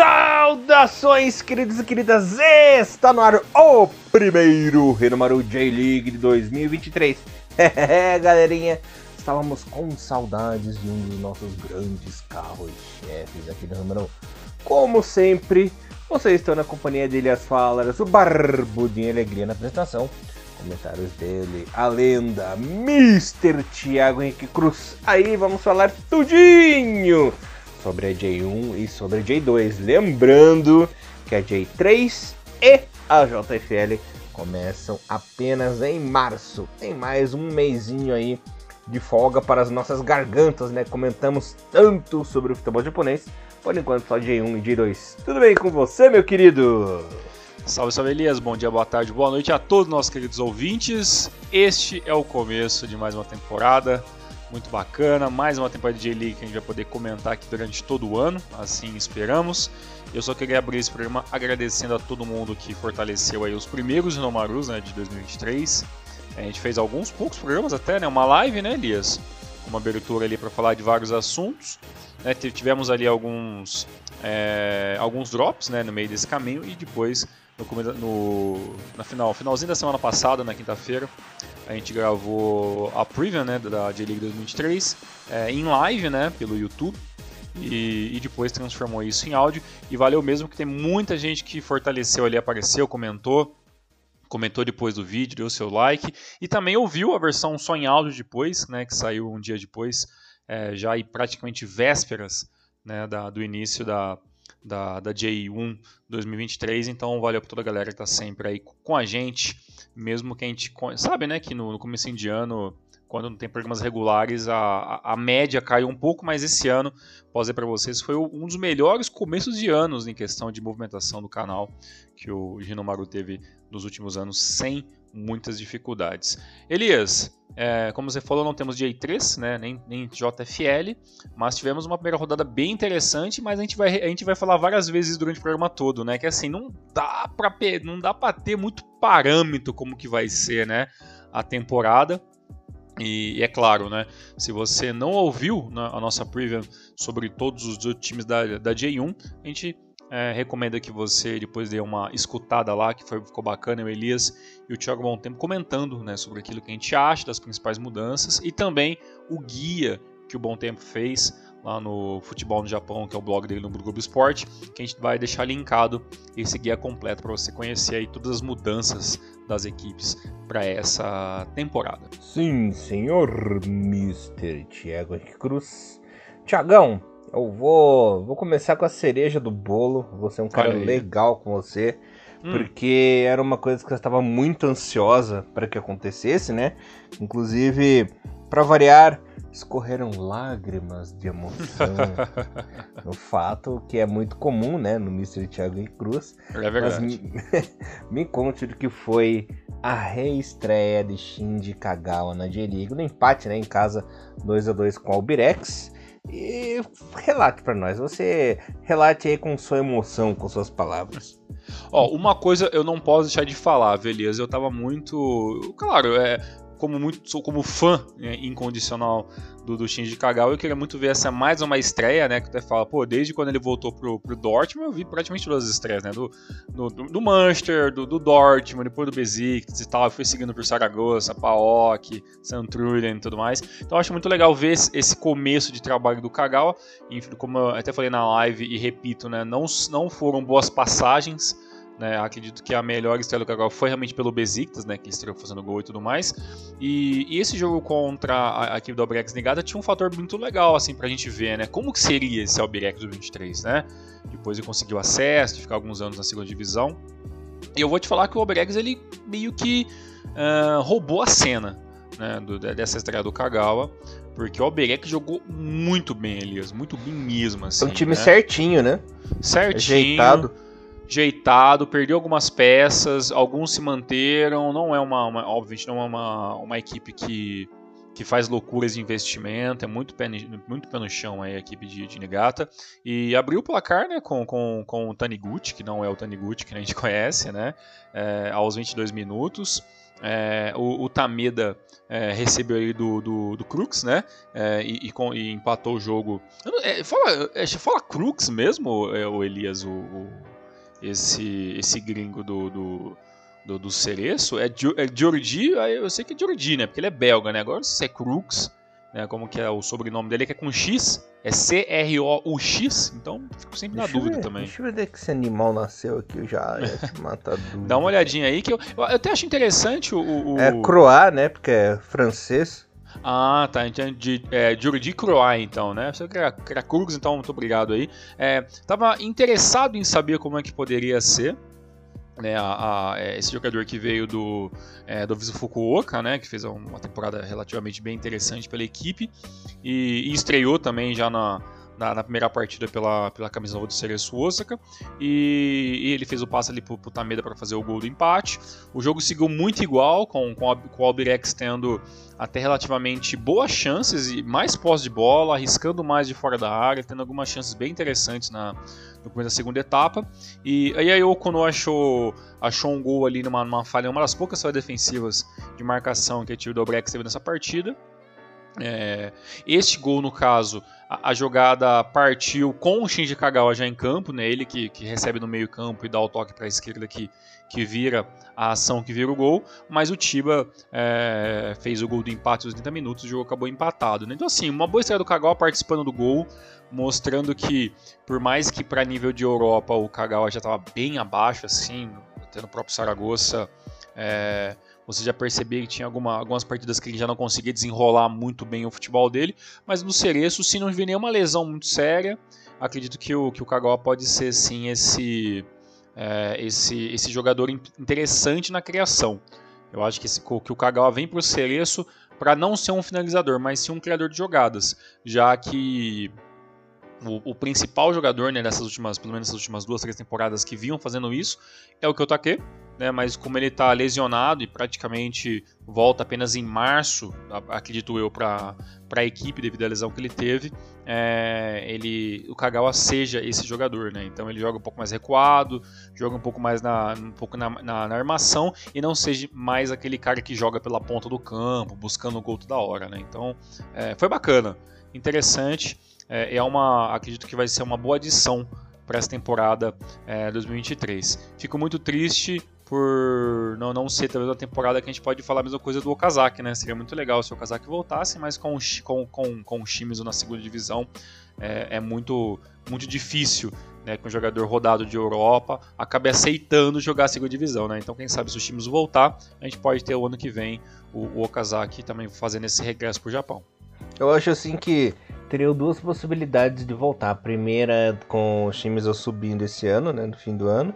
Saudações, queridos e queridas! Está no ar o primeiro Renomaru J-League de 2023. É, galerinha, estávamos com saudades de um dos nossos grandes carros-chefes aqui no Renomaru. Como sempre, vocês estão na companhia dele, as falas, o Barbudinho Alegria na apresentação. Comentários dele, a lenda Mr. Thiago Henrique Cruz. Aí vamos falar tudinho sobre a J1 e sobre a J2. Lembrando que a J3 e a JFL começam apenas em março. Tem mais um mêsinho aí de folga para as nossas gargantas, né? Comentamos tanto sobre o futebol japonês. Por enquanto só J1 e J2. Tudo bem com você, meu querido? Salve, salve Elias, bom dia, boa tarde, boa noite a todos nossos queridos ouvintes. Este é o começo de mais uma temporada muito bacana. Mais uma temporada de J-League que a gente vai poder comentar aqui durante todo o ano, assim esperamos. Eu só queria abrir esse programa agradecendo a todo mundo que fortaleceu aí os primeiros Nomarus né, de 2023. A gente fez alguns poucos programas até, né, uma live, né, Elias? Uma abertura ali para falar de vários assuntos. Né, tivemos ali alguns, é, alguns drops né, no meio desse caminho e depois no, no, na final, finalzinho da semana passada, na quinta-feira, a gente gravou a preview né, da J-League 2023 é, em live né, pelo YouTube. E, e, depois transformou isso em áudio. E valeu mesmo que tem muita gente que fortaleceu ali, apareceu, comentou, comentou depois do vídeo, deu seu like e também ouviu a versão só em áudio depois, né, que saiu um dia depois, é, já e praticamente vésperas né, da, do início da, da, da J1 2023. Então, valeu para toda a galera que está sempre aí com a gente, mesmo que a gente sabe, né, que no, no começo de ano, quando não tem programas regulares, a, a, a média caiu um pouco, mas esse ano, posso dizer para vocês, foi um dos melhores começos de anos em questão de movimentação do canal que o Ginomaru teve nos últimos anos, sem muitas dificuldades. Elias, é, como você falou, não temos J3, né, nem, nem JFL, mas tivemos uma primeira rodada bem interessante, mas a gente vai, a gente vai falar várias vezes durante o programa todo, né, que assim, não dá para não dá para ter muito parâmetro como que vai ser, né, a temporada. E, e é claro, né, se você não ouviu né, a nossa preview sobre todos os times da, da J1, a gente é, recomendo que você depois dê uma escutada lá, que foi, ficou bacana, o Elias e o Thiago Bom Tempo comentando né, sobre aquilo que a gente acha das principais mudanças e também o guia que o Bom Tempo fez lá no Futebol no Japão, que é o blog dele no Globo Esporte, que a gente vai deixar linkado esse guia completo para você conhecer aí todas as mudanças das equipes para essa temporada. Sim, senhor Mr. Thiago Cruz. Tiagão, eu vou, vou começar com a cereja do bolo. Vou ser um cara legal com você. Hum. Porque era uma coisa que eu estava muito ansiosa para que acontecesse, né? Inclusive, para variar, escorreram lágrimas de emoção no fato que é muito comum, né, no Mr. Thiago e Cruz. É verdade. Me, me conte do que foi a reestreia de Shinji Kagawa na J-League, no empate, né, em casa 2 a 2 com o Albirex. E relate para nós. Você relate aí com sua emoção, com suas palavras. Ó, uma coisa eu não posso deixar de falar, beleza? Eu tava muito. Claro, é como muito sou como fã né, incondicional do, do Shinji Kagawa, eu queria muito ver essa mais uma estreia, né? Que até fala, pô, desde quando ele voltou pro, pro Dortmund, eu vi praticamente todas as estreias, né? Do, do, do Manchester, do, do Dortmund, depois do Besiktas e tal, eu fui seguindo por Saragossa, PAOK, Santruden e tudo mais. Então acho muito legal ver esse, começo de trabalho do Kagawa, como eu até falei na live e repito, né? Não, não foram boas passagens, né, acredito que a melhor estreia do Kagawa foi realmente pelo Besiktas, né, que estreou fazendo gol e tudo mais. E, e esse jogo contra a, a equipe do Albirex Negada tinha um fator muito legal assim pra gente ver, né? Como que seria esse Albirex do 23, né? Depois ele conseguiu acesso, de ficar alguns anos na segunda divisão. E eu vou te falar que o Albirex ele meio que uh, roubou a cena, né, do, dessa estreia do Kagawa, porque o Alberex jogou muito bem, Elias, muito bem mesmo. Assim, é um time né? certinho, né? Certinho. Ajeitado jeitado, perdeu algumas peças, alguns se manteram. Não é uma, uma obviamente, não é uma, uma equipe que, que faz loucuras de investimento, é muito pé, muito pé no chão aí, a equipe de, de Negata. E abriu o placar né, com, com, com o Taniguchi, que não é o Taniguchi que a gente conhece, né, é, aos 22 minutos. É, o, o, Tameda é, recebeu aí do, do, do Crux, né? É, e, e, com, e, empatou o jogo. É, fala, é, fala Crux mesmo, o Elias, o, o, esse, esse gringo do, do, do, do Cereço? É, é Jordi, eu sei que é Jordi, né? Porque ele é belga, né? Agora se é Crux, né? Como que é o sobrenome dele, que é com X. É C-R-O-U-X, então fico sempre na dúvida ver, também. Deixa eu ver que esse animal nasceu aqui, já, já te mata dúvida. Dá uma olhadinha aí, que eu, eu até acho interessante o... o... É Croat, né, porque é francês. Ah, tá, então de, é, Jordi Croat, então, né? Você que era, era então muito obrigado aí. É, tava interessado em saber como é que poderia ser, né, a, a, é, esse jogador que veio do, é, do Visu Fukuoka, né, que fez uma temporada relativamente bem interessante pela equipe e, e estreou também já na, na, na, primeira partida pela, pela camisa do Cereço Osaka e, e, ele fez o passe ali pro, pro Tameda para fazer o gol do empate. O jogo seguiu muito igual, com, com, a, com o Albirex tendo até relativamente boas chances e mais pós de bola, arriscando mais de fora da área, tendo algumas chances bem interessantes na, no começo da segunda etapa. E aí o Okono achou, achou um gol ali numa, numa falha, uma das poucas falhas defensivas de marcação que a time do Obrex teve nessa partida. É, este gol, no caso, a, a, jogada partiu com o Shinji Kagawa já em campo, né? ele que, que recebe no meio campo e dá o toque para a esquerda que, que vira a ação que vira o gol, mas o Tiba é, fez o gol do empate aos 30 minutos, o jogo acabou empatado. Né? Então assim, uma boa estreia do Kagawa participando do gol, mostrando que por mais que para nível de Europa o Kagawa já estava bem abaixo, assim, tendo o próprio Saragossa... É, você já percebia que tinha alguma, algumas partidas que ele já não conseguia desenrolar muito bem o futebol dele, mas no Cereço, se não vir nenhuma lesão muito séria, acredito que o, que o Kagawa pode ser sim esse, é, esse, esse jogador interessante na criação. Eu acho que, esse, que o Kagawa vem para o Cereço para não ser um finalizador, mas sim um criador de jogadas, já que o, o, principal jogador né, dessas últimas, pelo menos essas últimas duas, três temporadas que vinham fazendo isso é o Kyotaque, né, mas como ele está lesionado e praticamente volta apenas em março, acredito eu, para a equipe devido à lesão que ele teve, é, ele, o Kagawa seja esse jogador. Né, então ele joga um pouco mais recuado, joga um pouco mais na, um pouco na, na, na armação e não seja mais aquele cara que joga pela ponta do campo, buscando o gol toda hora. Né, então é, foi bacana, interessante é, é uma, acredito que vai ser uma boa adição para essa temporada é, 2023. Fico muito triste por não, não ser talvez uma temporada que a gente pode falar a mesma coisa do Okazaki, né? Seria muito legal se o Okazaki voltasse, mas com, com, com, com o Shimizu na segunda divisão é, é muito, muito difícil né, que um jogador rodado de Europa acabe aceitando jogar a segunda divisão, né? Então, quem sabe se o Shimizu voltar, a gente pode ter o ano que vem o, o Okazaki também fazendo esse regresso para o Japão. Eu acho assim que teriam duas possibilidades de voltar. A primeira com o Shimizu subindo esse ano, né, no fim do ano.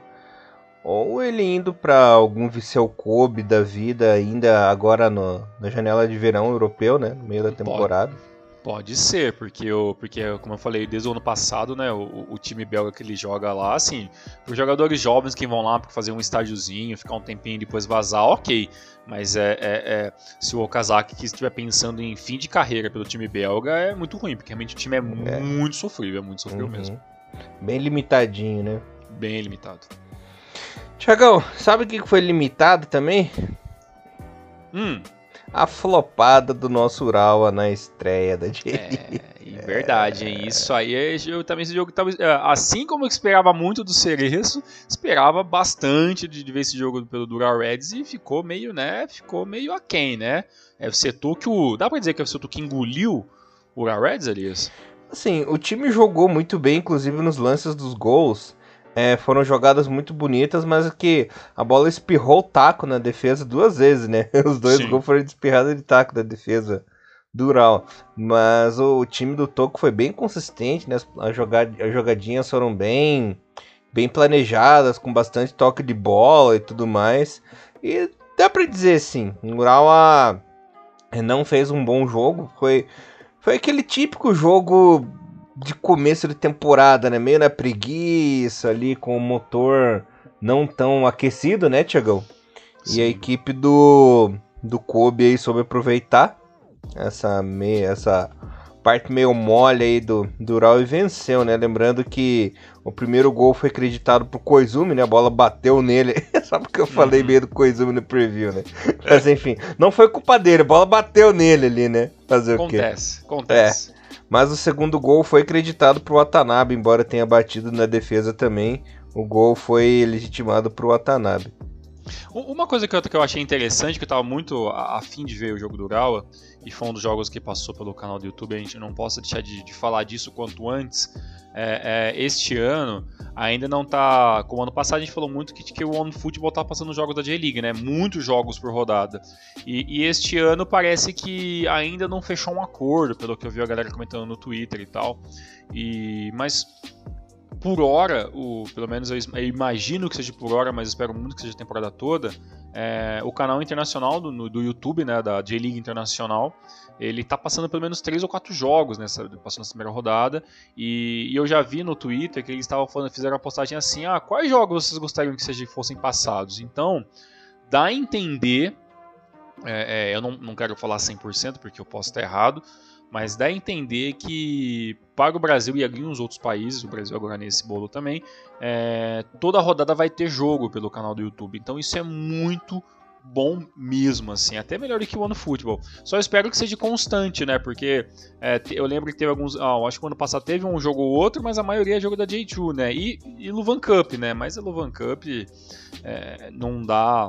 Ou ele indo para algum Viseu Kobe da vida, ainda agora no, na janela de verão europeu, né, no meio da temporada. Pode. Pode ser, porque, eu, porque como eu falei, desde o ano passado, né, o, o time belga que ele joga lá, assim, os jogadores jovens que vão lá para fazer um estágiozinho, ficar um tempinho e depois vazar, ok. Mas é, é, é, se o Okazaki que estiver pensando em fim de carreira pelo time belga, é muito ruim, porque realmente o time é, é. muito sofrível, é muito sofrível uhum. mesmo. Bem limitadinho, né? Bem limitado. Tiagão, sabe o que foi limitado também? Hum a flopada do nosso Urawa na estreia da J É, verdade, hein? Isso aí, eu também esse jogo é, assim como eu esperava muito do Cereço, esperava bastante de, ver esse jogo pelo Dural Reds e ficou meio, né? Ficou meio aquém, né? É o setor que o. Dá pra dizer que é o setor que engoliu o Ural Reds, Elias? Assim, o time jogou muito bem, inclusive nos lances dos gols. É, foram jogadas muito bonitas, mas que a bola espirrou o taco na defesa duas vezes, né? Os dois Sim. gols foram espirrados de taco da defesa dural. Mas o time do Toco foi bem consistente, né? As, jogad as jogadinhas foram bem, bem planejadas, com bastante toque de bola e tudo mais. E dá pra dizer assim, o Ural não fez um bom jogo, foi, foi aquele típico jogo de começo de temporada, né? Meio na preguiça ali, com o motor não tão aquecido, né, Tiagão? E a equipe do, do Kobe aí soube aproveitar essa, meia, essa parte meio mole aí do, do Ural e venceu, né? Lembrando que o primeiro gol foi acreditado pro Koizumi, né? A bola bateu nele. Só porque eu falei uhum. meio do Koizumi no preview, né? Mas enfim, não foi culpa dele, a bola bateu nele ali, né? Fazer acontece, o quê? Acontece, acontece. Mas o segundo gol foi acreditado pro Watanabe, embora tenha batido na defesa também. O gol foi legitimado pro Watanabe. Uma coisa que eu, que eu achei interessante, que eu estava muito afim de ver o jogo do Urawa, e foi um dos jogos que passou pelo canal do YouTube, a gente não possa deixar de, de falar disso quanto antes. É, é, este ano ainda não está. Como ano passado a gente falou muito que, que o One Football tá passando jogos da J-League, né? Muitos jogos por rodada. E, e, este ano parece que ainda não fechou um acordo, pelo que eu vi a galera comentando no Twitter e tal. E, mas por hora, o, pelo menos eu, eu, imagino que seja por hora, mas espero muito que seja a temporada toda, é, o canal internacional do, no, do YouTube, né, da J-League Internacional, ele está passando pelo menos três ou quatro jogos nessa, passando nessa primeira rodada, e, e, eu já vi no Twitter que eles estavam fizeram uma postagem assim, ah, quais jogos vocês gostariam que sejam, fossem passados? Então, dá a entender, é, é, eu não, não quero falar 100% porque eu posso estar errado, mas dá a entender que para o Brasil e alguns outros países, o Brasil agora nesse bolo também, é, toda rodada vai ter jogo pelo canal do YouTube. Então isso é muito bom mesmo, assim, até melhor do que o ano futebol. Só espero que seja constante, né? Porque é, eu lembro que teve alguns. Ah, acho que ano passado teve um jogo ou outro, mas a maioria é jogo da J2, né? E, e Luvan Cup, né? Mas a Luvan Cup é, não dá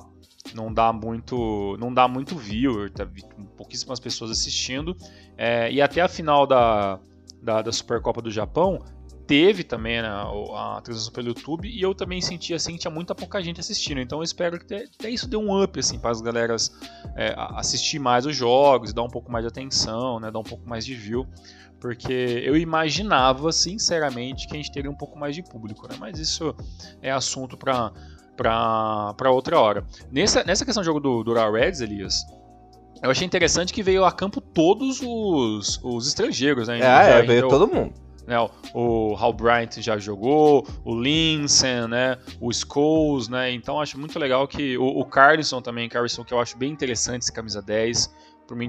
não dá muito não dá muito viewer, tá pouquíssimas pessoas assistindo. É, e até a final da, da, da, Supercopa do Japão teve também né, a, transmissão pelo YouTube e eu também senti assim tinha muita pouca gente assistindo. Então eu espero que até isso dê um up assim para as galeras é, assistir mais os jogos, dar um pouco mais de atenção, né, dar um pouco mais de view porque eu imaginava, sinceramente, que a gente teria um pouco mais de público, né? Mas isso é assunto para para outra hora. Nessa, nessa questão do jogo do, do Reds, Elias, eu achei interessante que veio a campo todos os, os estrangeiros, né? É, é veio todo mundo. Né, o Hal Bryant já jogou, o Linsen, né, o Scholes, né, então acho muito legal que o, o Carlson também, Carlson que eu acho bem interessante esse camisa 10, para mim,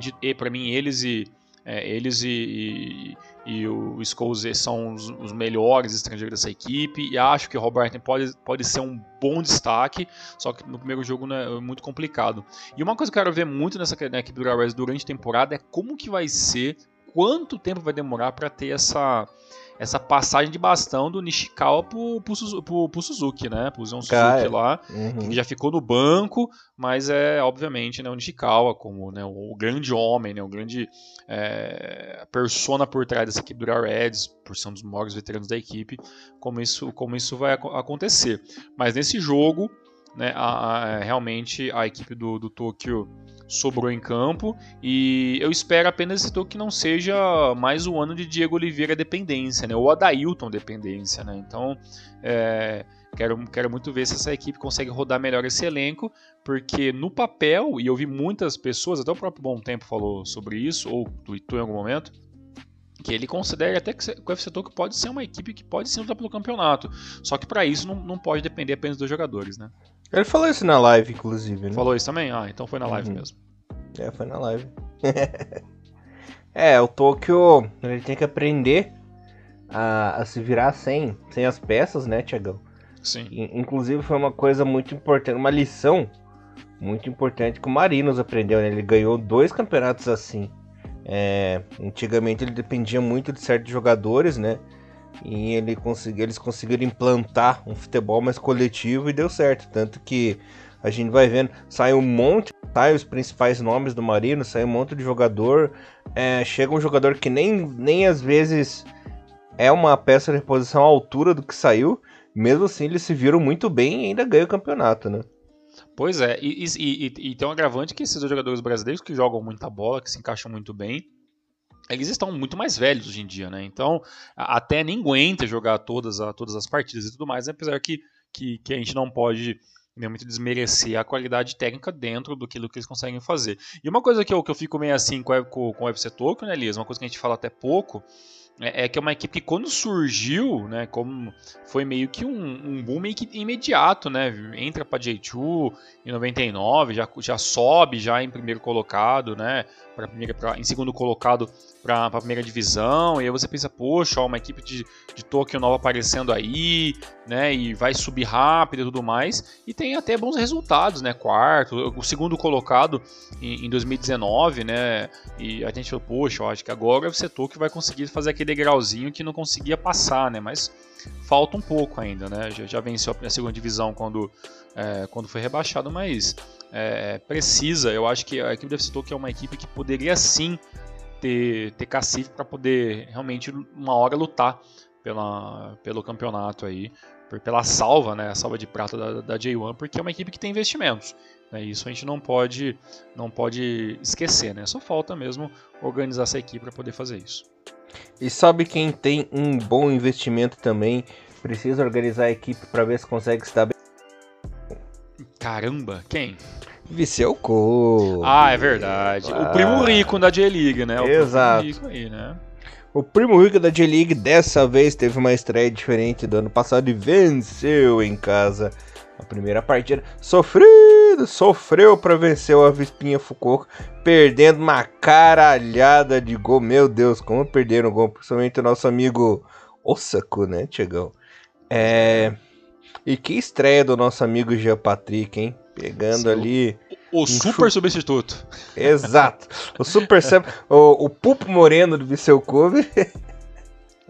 mim eles e é, eles e, e, e o Scholes são os, os, melhores estrangeiros dessa equipe e acho que o Roberto pode, pode ser um bom destaque, só que no primeiro jogo né, é muito complicado. E uma coisa que eu quero ver muito nessa na equipe do Ravens durante a temporada é como que vai ser, quanto tempo vai demorar para ter essa essa passagem de bastão do Nishikawa pro, pro, pro, pro Suzuki, né? Pro Zion Suzuki lá, uhum. que já ficou no banco, mas é obviamente né, o Nishikawa como né, o, grande homem, né, o grande é, persona por trás dessa equipe do Reds, por ser um dos maiores veteranos da equipe, como isso, como isso vai acontecer. Mas nesse jogo, né, a, a, realmente a equipe do, do Tokyo sobrou em campo e eu espero apenas esse que não seja mais o ano de Diego Oliveira dependência, né? Ou Adailton dependência, né? Então, é, quero, quero muito ver se essa equipe consegue rodar melhor esse elenco, porque no papel, e eu vi muitas pessoas, até o próprio Bom Tempo falou sobre isso, ou tweetou em algum momento, que ele considera até que o FC Tokyo pode ser uma equipe que pode sim lutar pelo campeonato. Só que para isso não, não pode depender apenas dos jogadores, né? Ele falou isso na live, inclusive, né? Falou isso também? Ah, então foi na live uhum. mesmo. É, foi na live. é, o Tokyo, ele tem que aprender a, a, se virar sem, sem as peças, né, Tiagão? Sim. Inclusive foi uma coisa muito importante, uma lição muito importante que o Marinos aprendeu, né? Ele ganhou dois campeonatos assim. É, antigamente ele dependia muito de certos jogadores, né? E ele consegui, eles conseguiram implantar um futebol mais coletivo e deu certo. Tanto que a gente vai vendo, sai um monte, sai os principais nomes do Marino, sai um monte de jogador. É, chega um jogador que nem, nem às vezes é uma peça de reposição à altura do que saiu. Mesmo assim, eles se viram muito bem e ainda ganham o campeonato, né? Pois é, e, e, e, e tem um agravante que esses dois jogadores brasileiros que jogam muita bola, que se encaixam muito bem, eles estão muito mais velhos hoje em dia, né? Então, até nem aguenta jogar todas, a, todas as partidas e tudo mais, né? apesar que, que, que a gente não pode nem muito desmerecer a qualidade técnica dentro do que, do que eles conseguem fazer. E uma coisa que eu, que eu fico meio assim com, com, com o UFC Tokyo, né, Elias? Uma coisa que a gente fala até pouco, é, é, que é uma equipe que quando surgiu, né, como foi meio que um, um boom meio que imediato, né, entra para J2 em 99, já, já sobe já em primeiro colocado, né, pra primeira, pra, em segundo colocado para a primeira divisão, e aí você pensa, poxa, ó, uma equipe de, de Tokyo nova aparecendo aí, né, e vai subir rápido e tudo mais, e tem até bons resultados, né, quarto, o segundo colocado em, em 2019, né, e a gente falou, poxa, eu acho que agora o Tokyo vai conseguir fazer aquele degrauzinho que não conseguia passar, né, mas falta um pouco ainda, né, já, já venceu a segunda divisão quando, é, quando foi rebaixado, mas é, precisa, eu acho que a equipe do FC Tokyo é uma equipe que poderia sim ter, ter cacife para poder realmente uma hora lutar pela, pelo campeonato aí, pela salva, né, a salva de prata da, da J1, porque é uma equipe que tem investimentos. Né, isso a gente não pode, não pode esquecer, né? Só falta mesmo organizar essa equipe para poder fazer isso. E sabe quem tem um bom investimento também? Precisa organizar a equipe para ver se consegue estar bem. Caramba, quem? Viseu Kobe. Ah, é verdade. Ah. O primo rico da J-League, né? O Exato. Primo rico aí, né? O primo rico da J-League dessa vez teve uma estreia diferente do ano passado e venceu em casa a primeira partida. Sofrido, sofreu para vencer o Avispinha Fukuoka, perdendo uma caralhada de gol. Meu Deus, como perderam o gol, principalmente o nosso amigo Osako, né, Tiagão? É... E que estreia do nosso amigo Jean Patrick, hein? Pegando Sim, ali. O, o super substituto. Exato. O super. o, o Pupo Moreno do Viseu Kobe.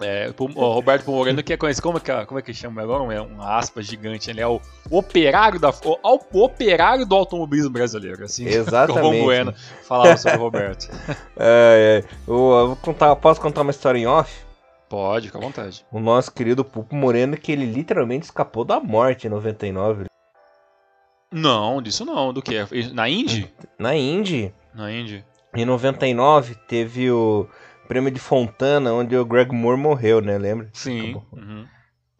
É, o Roberto Moreno que é conhecido, como é que, como é que chama agora? É um aspas gigante, ele é o, operário da o, o, operário do automobilismo brasileiro, assim. Exatamente. o Bueno falava sobre o Roberto. é, é. Eu, eu contar, posso contar uma história em off? Pode, fica à vontade. O nosso querido Pupo Moreno que ele literalmente escapou da morte em 99. Não, disso não. Do que? Na Indy? Na Indy. Na Indy. Em 99 teve o prêmio de Fontana, onde o Greg Moore morreu, né? Lembra? Sim. Uhum.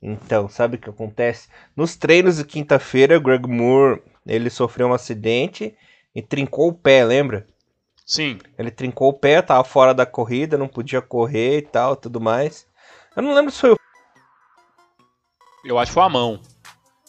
Então, sabe o que acontece? Nos treinos de quinta-feira, o Greg Moore ele sofreu um acidente e trincou o pé, lembra? Sim. Ele trincou o pé, tava fora da corrida, não podia correr e tal, tudo mais. Eu não lembro se foi o. Eu acho que foi a mão.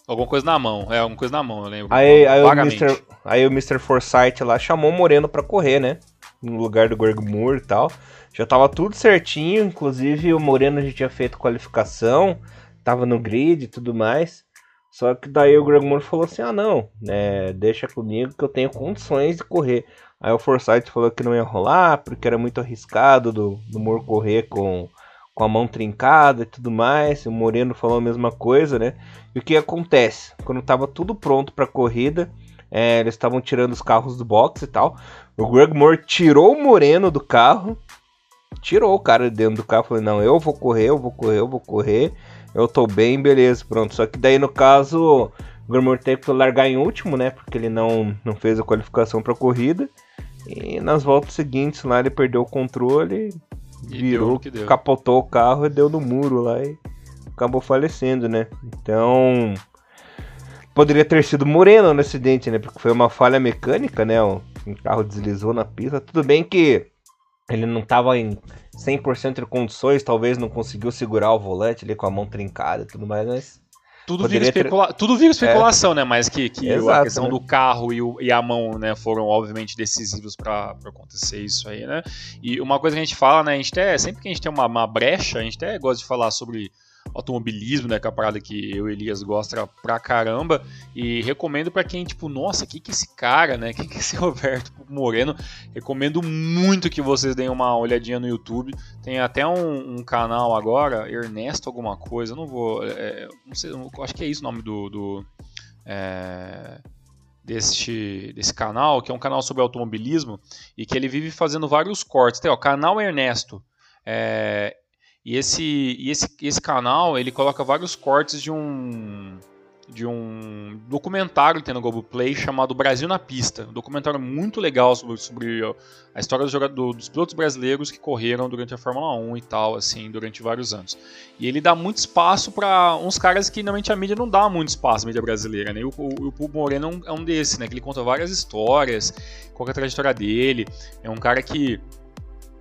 Alguma coisa na mão, é, alguma coisa na mão, eu lembro. Aí, aí, o, Mr., aí o Mr. Forsyth lá chamou o Moreno pra correr, né? No lugar do Greg Moore e tal. Já tava tudo certinho, inclusive o Moreno já tinha feito qualificação, tava no grid e tudo mais. Só que daí o Greg Moore falou assim: ah, não, é, deixa comigo que eu tenho condições de correr. Aí o Forsyth falou que não ia rolar, porque era muito arriscado do, do correr com com a mão trincada e tudo mais. O Moreno falou a mesma coisa, né? E o que acontece? Quando estava tudo pronto para a corrida, é, eles estavam tirando os carros do box e tal. O Greg Moore tirou o Moreno do carro, tirou o cara dentro do carro. Falou: Não, eu vou correr, eu vou correr, eu vou correr. Eu tô bem, beleza, pronto. Só que daí no caso, Moore teve que largar em último, né? Porque ele não, não fez a qualificação para a corrida. E nas voltas seguintes lá ele perdeu o controle, virou, capotou o carro e deu no muro lá e acabou falecendo, né? Então, poderia ter sido Moreno no acidente, né? Porque foi uma falha mecânica, né? O, carro deslizou na pista. Tudo bem que ele não estava em 100% de condições, talvez não conseguiu segurar o volante ali com a mão trincada e tudo mais, mas tudo vira, especula... ter... Tudo vira especulação, é. né? Mas que, que Exato, a questão né? do carro e, o, e, a mão, né, foram obviamente decisivos para acontecer isso aí, né? E uma coisa que a gente fala, né? A gente até, sempre que a gente tem uma, uma brecha, a gente até gosta de falar sobre automobilismo, né? Que é a parada que eu e Elias gosta pra caramba. E recomendo para quem, tipo, nossa, que que esse cara, né? Que é esse Roberto Moreno? Recomendo muito que vocês deem uma olhadinha no YouTube. Tem até um, um canal agora, Ernesto alguma coisa, não vou. É, não sei, acho que é isso o nome do. do é, deste, desse canal, que é um canal sobre automobilismo, e que ele vive fazendo vários cortes. Tem, ó, canal Ernesto. É, e esse, e esse, esse canal, ele coloca vários cortes de um de um documentário que tem no Globoplay chamado Brasil na Pista. Um documentário muito legal sobre, sobre a história dos, jogadores, dos pilotos brasileiros que correram durante a Fórmula 1 e tal, assim, durante vários anos. E ele dá muito espaço para uns caras que normalmente a mídia não dá muito espaço, a mídia brasileira, né? E o, o, Moreno é um, é um desses, né? Que ele conta várias histórias, qual é a trajetória dele. É um cara que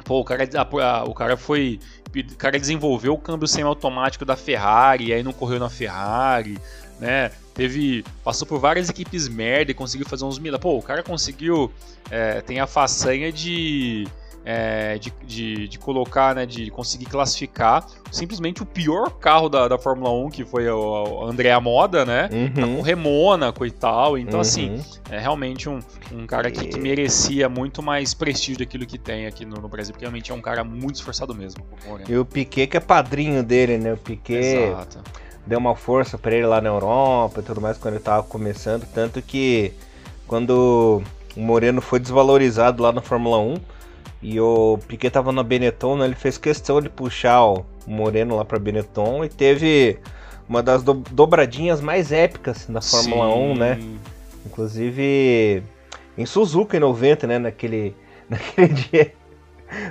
pô, o cara, a, o cara foi. O cara desenvolveu o câmbio semiautomático da Ferrari, aí não correu na Ferrari, né? teve passou por várias equipes merda e conseguiu fazer uns milagres. Pô, o cara conseguiu é, tem a façanha de é, de, de, de, colocar, né, de conseguir classificar simplesmente o pior carro da, da Fórmula 1, que foi o, o André Moda, né? Uhum. Tá com Remônaco e tal. Então, assim, uhum. assim, é realmente um, um cara que, que, merecia muito mais prestígio daquilo que tem aqui no, no, Brasil, porque realmente é um cara muito esforçado mesmo. E o Piquet, que é padrinho dele, né? O Piquet. Exato. Deu uma força para ele lá na Europa e tudo mais quando ele tava começando. Tanto que quando o Moreno foi desvalorizado lá na Fórmula 1, e o Piquet tava na Benetton, né? Ele fez questão de puxar o Moreno lá pra Benetton e teve uma das do dobradinhas mais épicas da Fórmula Sim. 1, né? Inclusive em Suzuka em 90, né? Naquele, naquele dia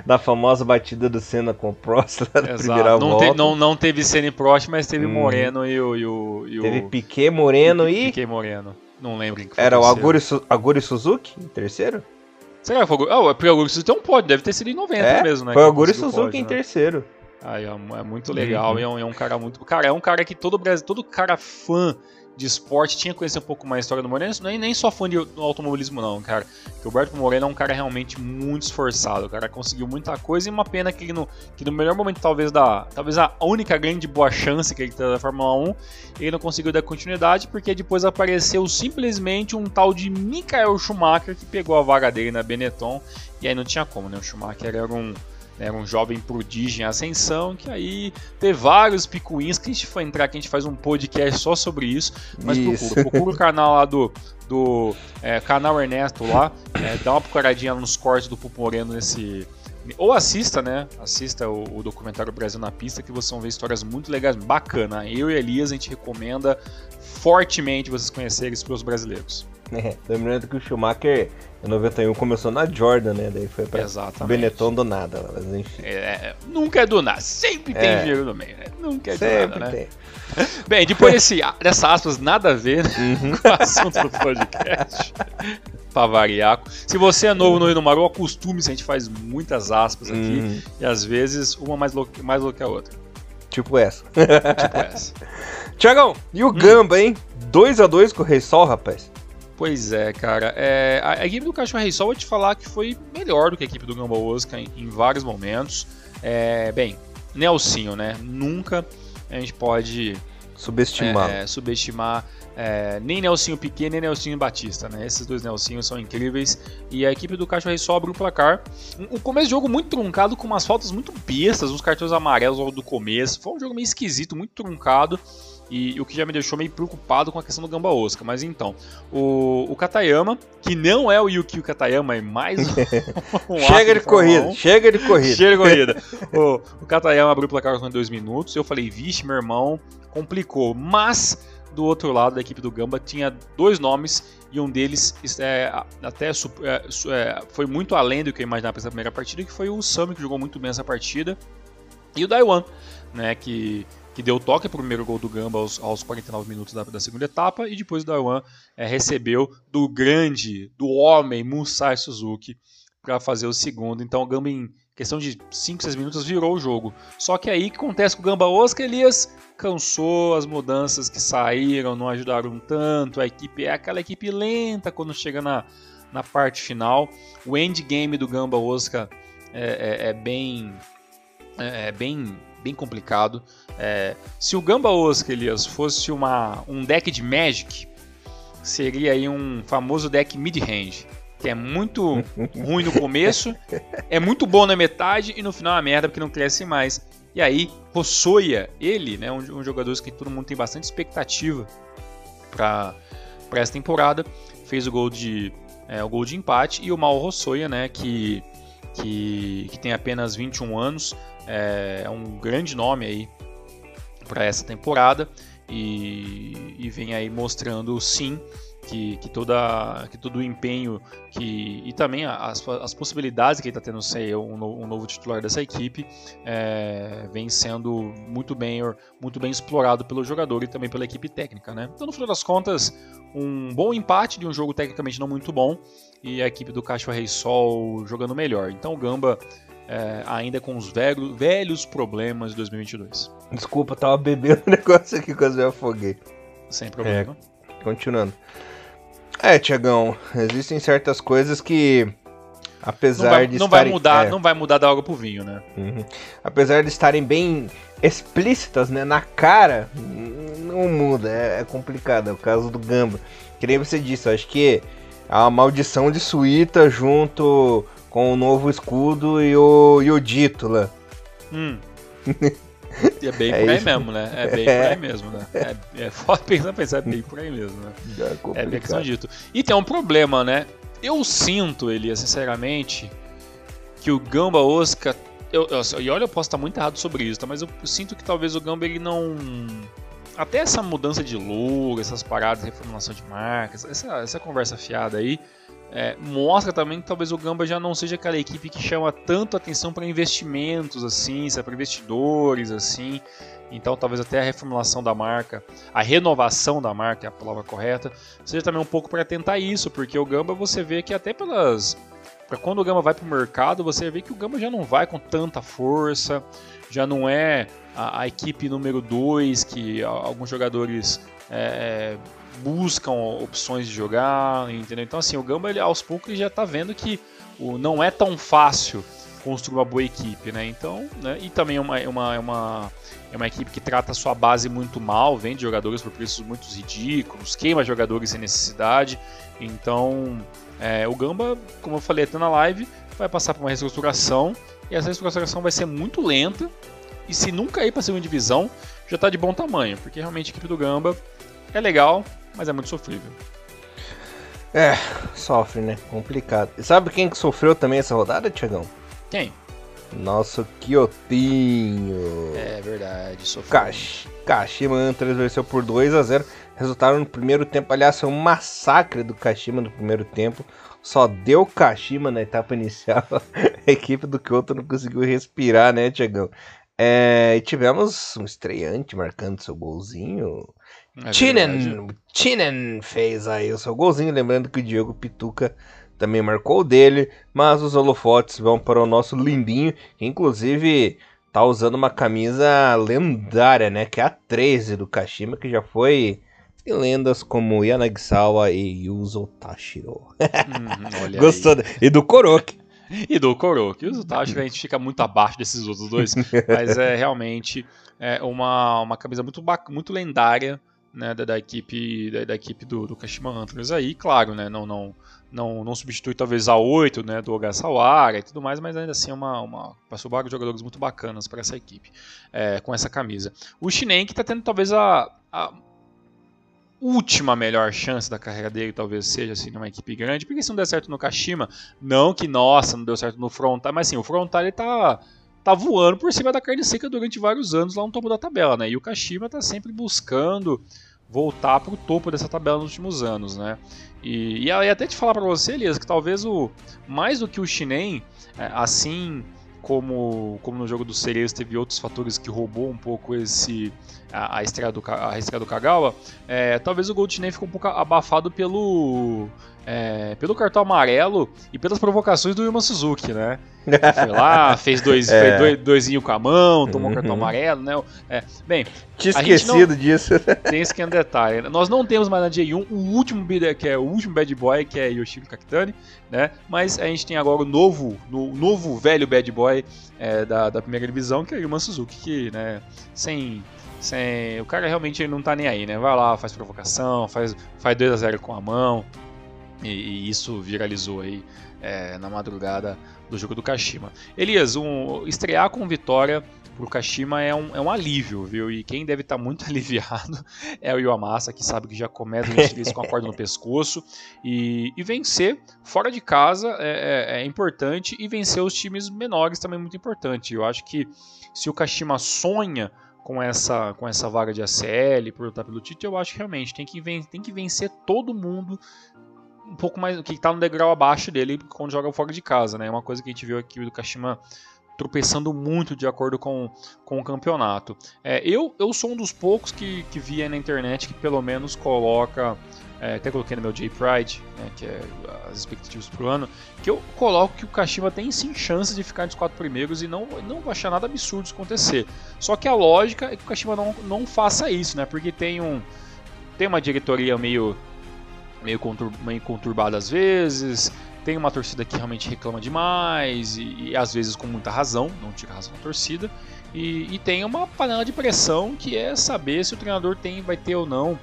da famosa batida do Senna com o Prost lá na primeira não volta. Te, não, não teve Senna e Prost, mas teve hum. Moreno e o, e o, e Teve Piquet, Moreno e... Piquet Moreno. Não lembro quem foi Era o Aguri, Aguri Suzuki, terceiro? Será que foi o Ah, porque o Aguri Suzuki tem um pódio, deve ter sido em 90 é, mesmo, né? Foi o Aguri Suzuki pódio, em né? terceiro. Aí, é, é muito legal, uhum. é, um, é um cara muito. Cara, é um cara que todo Brasil, todo cara fã de esporte tinha que conhecer um pouco mais a história do Moreno. Nem, nem só fã de automobilismo, não, cara. Porque o Roberto Moreno é um cara realmente muito esforçado. Cara conseguiu muita coisa e uma pena que, no, que no melhor momento, talvez, da. Talvez a única grande boa chance que ele teve da Fórmula 1, ele não conseguiu dar continuidade, porque depois apareceu simplesmente um tal de Michael Schumacher que pegou a vaga dele na Benetton. E aí não tinha como, né? O Schumacher era um né, um jovem prodígio em ascensão, que aí tem vários picuinhos que a gente for entrar aqui, a gente faz um podcast só sobre isso, mas isso. procura, procura o canal lá do, do é, canal Ernesto lá, é, dá uma procuradinha nos cortes do Pupo Moreno nesse... Ou assista, né? Assista o, o, documentário Brasil na Pista, que vocês vão ver histórias muito legais, bacana. Eu e Elias, a gente recomenda fortemente vocês conhecerem isso para os brasileiros. É, lembrando que o Schumacher em 91 começou na Jordan, né? Daí foi pra Exatamente. Benetton do nada. Mas enfim. É, é, nunca é do nada, sempre tem é. dinheiro no meio, né? Nunca é sempre do nada, né? Tem. Bem, depois desse, dessa aspas, nada a ver né, uhum. com o assunto do podcast. pra variar. Se você é novo no Inomaru, acostume-se, a gente faz muitas aspas aqui. Uhum. E às vezes uma mais louca, mais louca que a outra. Tipo essa. tipo essa. Tiagão, e o hum. Gamba, hein? 2x2 com o Rei Sol, rapaz. Pois é, cara. É, a, a, equipe do Cachorro Rei Sol, vou te falar que foi melhor do que a equipe do Gamba Oscar em, em vários momentos. É, bem, Nelsinho, né? Nunca a gente pode subestimar, é, subestimar é, nem Nelsinho Piquet, nem Nelsinho Batista, né? Esses dois Nelsinhos são incríveis. E a equipe do Cachorro Rei Sol abriu o placar. O começo do jogo muito truncado, com umas faltas muito bestas, uns cartões amarelos do começo. Foi um jogo meio esquisito, muito truncado. E, o que já me deixou meio preocupado com a questão do Gamba Osca. Mas então, o, o Katayama, que não é o Yukio Katayama, é mais um Chega de corrida, chega de corrida. Chega de corrida. o, o Katayama abriu o placar com dois minutos. Eu falei, vixe, meu irmão, complicou. Mas do outro lado da equipe do Gamba tinha dois nomes e um deles é, até é, é, foi muito além do que eu imaginava para essa primeira partida, que foi o Sami, que jogou muito bem essa partida, e o Daiwan, né, que que deu toque para o primeiro gol do Gamba aos, aos 49 minutos da, da, segunda etapa, e depois o Darwan é, recebeu do grande, do homem Musai Suzuki para fazer o segundo. Então o Gamba, em questão de 5, 6 minutos, virou o jogo. Só que aí que acontece com o Gamba Oscar, Elias cansou, as mudanças que saíram não ajudaram tanto, a equipe é aquela equipe lenta quando chega na, na parte final. O endgame do Gamba Oscar é, é, é bem. É, é bem bem complicado. É, se o Gamba Oscar, Elias, fosse uma, um deck de Magic, seria aí um famoso deck mid-range. Que é muito ruim no começo, é muito bom na metade e no final é uma merda porque não cresce mais. E aí, Rossoia, ele, né, um, um jogador que todo mundo tem bastante expectativa para essa temporada, fez o gol de é, o gol de empate e o Mal Rossoia, né, que, que, que tem apenas 21 anos, é, é um grande nome aí para essa temporada e, e, vem aí mostrando sim que, que, toda, que todo o empenho que, e também as, as possibilidades que ele está tendo ser um, um, novo titular dessa equipe é, vem sendo muito bem, muito bem explorado pelo jogador e também pela equipe técnica. Né? Então, no final das contas, um bom empate de um jogo tecnicamente não muito bom e a equipe do Caixa Rei Sol jogando melhor. Então, o Gamba é, ainda com os velho, velhos problemas de 2022. Desculpa, tava bebendo um negócio aqui quase eu afoguei. Sem problema. continuando. É, Tiagão, existem certas coisas que apesar não vai, de não estarem, vai mudar, é, não vai mudar da água pro vinho, né? uhum. apesar de estarem bem explícitas, né, na cara, não muda, é, é complicado, é o caso do Gamba. Que nem você disse, acho que a maldição de Suíta junto com o novo escudo e o, e o dito lá. Hum. É bem É por aí isso. mesmo, né? É bem por aí mesmo, né? É, é foda pensar, pensar, é bem por aí mesmo, né? É É bem questão dito. E tem um problema, né? Eu sinto, Elias, sinceramente, que o Gamba Oscar. Eu, eu- e olha, eu posso estar muito errado sobre isso, tá? Mas eu sinto que talvez o Gamba ele não. Até essa mudança de logo, essas paradas, reformulação de marcas, essa, essa conversa fiada aí, é, mostra também que talvez o Gamba já não seja aquela equipe que chama tanto atenção para investimentos, assim, para investidores, assim. Então talvez até a reformulação da marca, a renovação da marca é a palavra correta, seja também um pouco para tentar isso, porque o Gamba você vê que até pelas. Pra quando o Gamba vai pro mercado, você vê que o Gamba já não vai com tanta força, já não é a, a equipe número 2 que alguns jogadores é, buscam opções de jogar, entendeu? Então assim, o Gamba ele, aos poucos ele já tá vendo que o, não é tão fácil construir uma boa equipe, né? Então, né? E também é uma, é uma, é uma, é uma equipe que trata a sua base muito mal, vende jogadores por preços muito ridículos, queima jogadores sem necessidade. Então, é, o Gamba, como eu falei até na live, vai passar por uma reestruturação e essa reestruturação vai ser muito lenta. E se nunca ir para a segunda divisão, já está de bom tamanho, porque realmente a equipe do Gamba é legal, mas é muito sofrível. É, sofre, né? Complicado. E sabe quem que sofreu também essa rodada, Tiagão? Quem? Nosso Quiotinho. É verdade, sofreu. Kash, Kashima venceu por 2 a 0 Resultado no primeiro tempo, aliás, foi um massacre do Kashima no primeiro tempo. Só deu Kashima na etapa inicial. A equipe do Kyoto não conseguiu respirar, né, Tiagão? É, e tivemos um estreante marcando seu golzinho. É verdade. Chinen, Chinen fez aí o seu golzinho, lembrando que o Diego Pituca também marcou o dele, mas os holofotes vão para o nosso lindinho, que inclusive tá usando uma camisa lendária, né, que é a 13 do Kashima, que já foi em lendas como Yanagisawa e Yuzo Tashiro. Olha Gostou? aí. E do Koroki. E do Koroki. O acho que a gente fica muito abaixo desses outros dois, mas é realmente é uma, uma camisa muito, muito lendária né, da, da equipe da, da equipe do, do Kashima Antlers aí, claro, né, não, não, não, não substitui talvez a 8 né, do Ogasawara e tudo mais, mas ainda assim é uma, uma passou vários jogadores muito bacanas para essa equipe é, com essa camisa. O Shinen que está tendo talvez a, a última melhor chance da carreira dele, talvez seja assim numa equipe grande, porque se não der certo no Kashima, não que nossa, não deu certo no Frontal, mas assim, o Frontal ele tá tá voando por cima da carne seca durante vários anos lá no topo da tabela, né? E o Kashima tá sempre buscando voltar para o topo dessa tabela nos últimos anos, né? E, e até te falar para você, Elias, que talvez o mais do que o Shinen, é, assim como, como no jogo do Cerezo teve outros fatores que roubou um pouco esse a, a estreia do a estreia do Kagawa, é, talvez o Gold Shinen ficou um pouco abafado pelo é, pelo cartão amarelo e pelas provocações do Yuma Suzuki, né? Foi lá, fez dois, É. fez dois, doisinho com a mão, tomou Uhum. cartão amarelo, né? É, bem, Tinha esquecido disso. tem esse pequeno detalhe. né? Nós não temos mais na J1 o último que é o último bad boy, que é Yoshiro Kakitani, né? Mas a gente tem agora o novo, no, novo velho bad boy é, da, da primeira divisão, que é o Yuma Suzuki, que, né, sem, sem. O cara realmente não tá nem aí, né? Vai lá, faz provocação, faz, faz 2x0 com a mão. E, e isso viralizou aí é, na madrugada do jogo do Kashima. Elias, um, estrear com vitória pro Kashima é um, é um alívio, viu? E quem deve estar muito aliviado é o Iwamasa, que sabe que já começa trilhos com a corda no pescoço. E, e vencer fora de casa é, é- é importante e vencer os times menores também é muito importante. Eu acho que se o Kashima sonha com essa, com essa vaga de ACL por lutar pelo título, eu acho que realmente tem que, tem que vencer todo mundo um pouco mais que está no degrau abaixo dele quando joga fora de casa, né? É uma coisa que a gente viu aqui do Kashima tropeçando muito de acordo com, com o campeonato. É, eu, eu sou um dos poucos que, que vi na internet que pelo menos coloca, é, até coloquei no meu J-Pride, né, que é as expectativas pro ano, que eu coloco que o Kashima tem sim chance de ficar entre os quatro primeiros e não, não achar nada absurdo isso acontecer. Só que a lógica é que o Kashima não, não faça isso, né? Porque tem um tem uma diretoria meio, meio, contur, meio conturbada às vezes, tem uma torcida que realmente reclama demais e, e às vezes com muita razão, não tira razão da torcida. E, e, tem uma panela de pressão que é saber se o treinador tem, vai ter ou não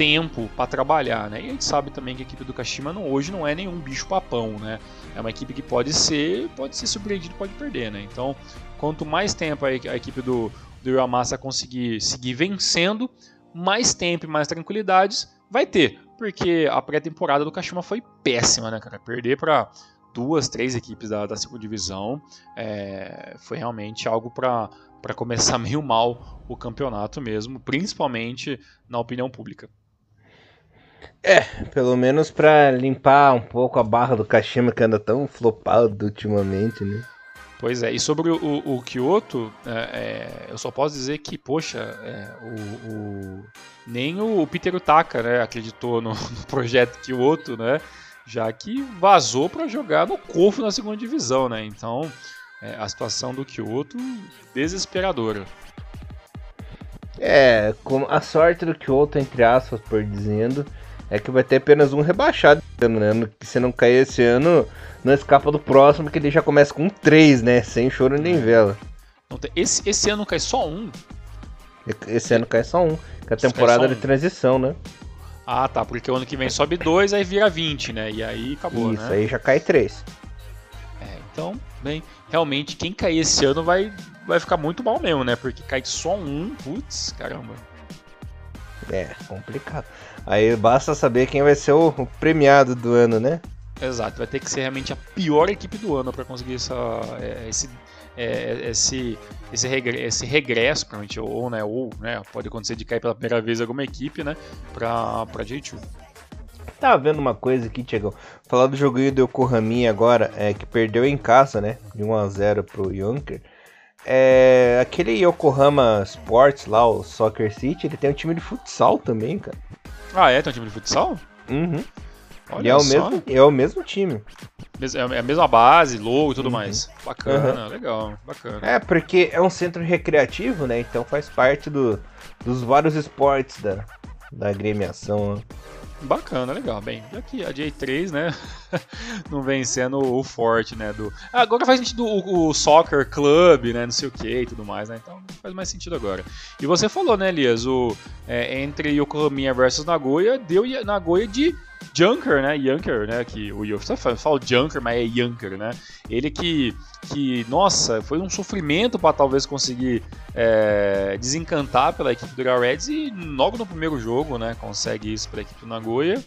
tempo para trabalhar, né? E a gente sabe também que a equipe do Kashima não, hoje não é nenhum bicho papão, né? É uma equipe que pode ser, pode ser surpreendido, pode perder, né? Então, quanto mais tempo a, equipe do, do Yamasa conseguir seguir vencendo, mais tempo e mais tranquilidades vai ter porque a pré-temporada do Kashima foi péssima, né, cara? Perder para duas, três equipes da, da segunda divisão é, foi realmente algo para começar meio mal o campeonato mesmo, principalmente na opinião pública. É, pelo menos para limpar um pouco a barra do Kashima que anda tão flopado ultimamente, né? Pois é, e sobre o, o Kyoto, é, é, eu só posso dizer que, poxa, é, o, o, nem o Peter Utaka né, acreditou no, no, projeto Kyoto, né? Já que vazou para jogar no Kofu na segunda divisão, né? Então, é, a situação do Kyoto desesperadora. É, a sorte do Kyoto, entre aspas, por dizendo, é que vai ter apenas um rebaixado, né? Se não cair esse ano, não escapa do próximo, que ele já começa com 3, né? Sem choro nem vela. Esse, esse ano cai só um? Esse ano cai só um. Que é a temporada de transição, né? Ah, tá. Porque o ano que vem sobe 2, aí vira 20, né? E aí acabou, Isso, né? aí já cai 3. É, então, bem, realmente quem cair esse ano vai, vai ficar muito mal mesmo, né? Porque cai só um, putz, caramba. É, complicado. Aí basta saber quem vai ser o, o premiado do ano, né? Exato, vai ter que ser realmente a pior equipe do ano para conseguir essa, é, esse, é, esse, esse, regresso, esse regresso provavelmente, ou, né, ou né, pode acontecer de cair pela primeira vez alguma equipe, né, pra, pra J2. Tava vendo uma coisa aqui, Tiagão. Falar do joguinho do Yokohama agora, é, que perdeu em casa, né, de 1x0 pro Junker. É, aquele Yokohama Sports lá, o Soccer City, ele tem um time de futsal também, cara. Ah, é? Tem um time de futsal? Uhum. Olha e é o, mesmo, é o mesmo time. É a mesma base, logo e tudo uhum. mais. Bacana, uhum. legal, bacana. É, porque é um centro recreativo, né? Então faz parte do, dos vários esportes da, da agremiação. Né? Bacana, legal. Bem, aqui a J3, né? não vem sendo o forte, né? Do... Agora faz sentido o, o Soccer Club, né? Não sei o que e tudo mais, né? Então faz mais sentido agora. E você falou, né, Elias? O, é, entre Yokohama versus Nagoya, deu Nagoya de Junker, né? Junker, né? Que o Yoshi fala Junker, mas é Junker, né? Ele que, que nossa, foi um sofrimento para talvez conseguir é, desencantar pela equipe do Real Reds e logo no primeiro jogo, né? Consegue isso para a equipe do Nagoya.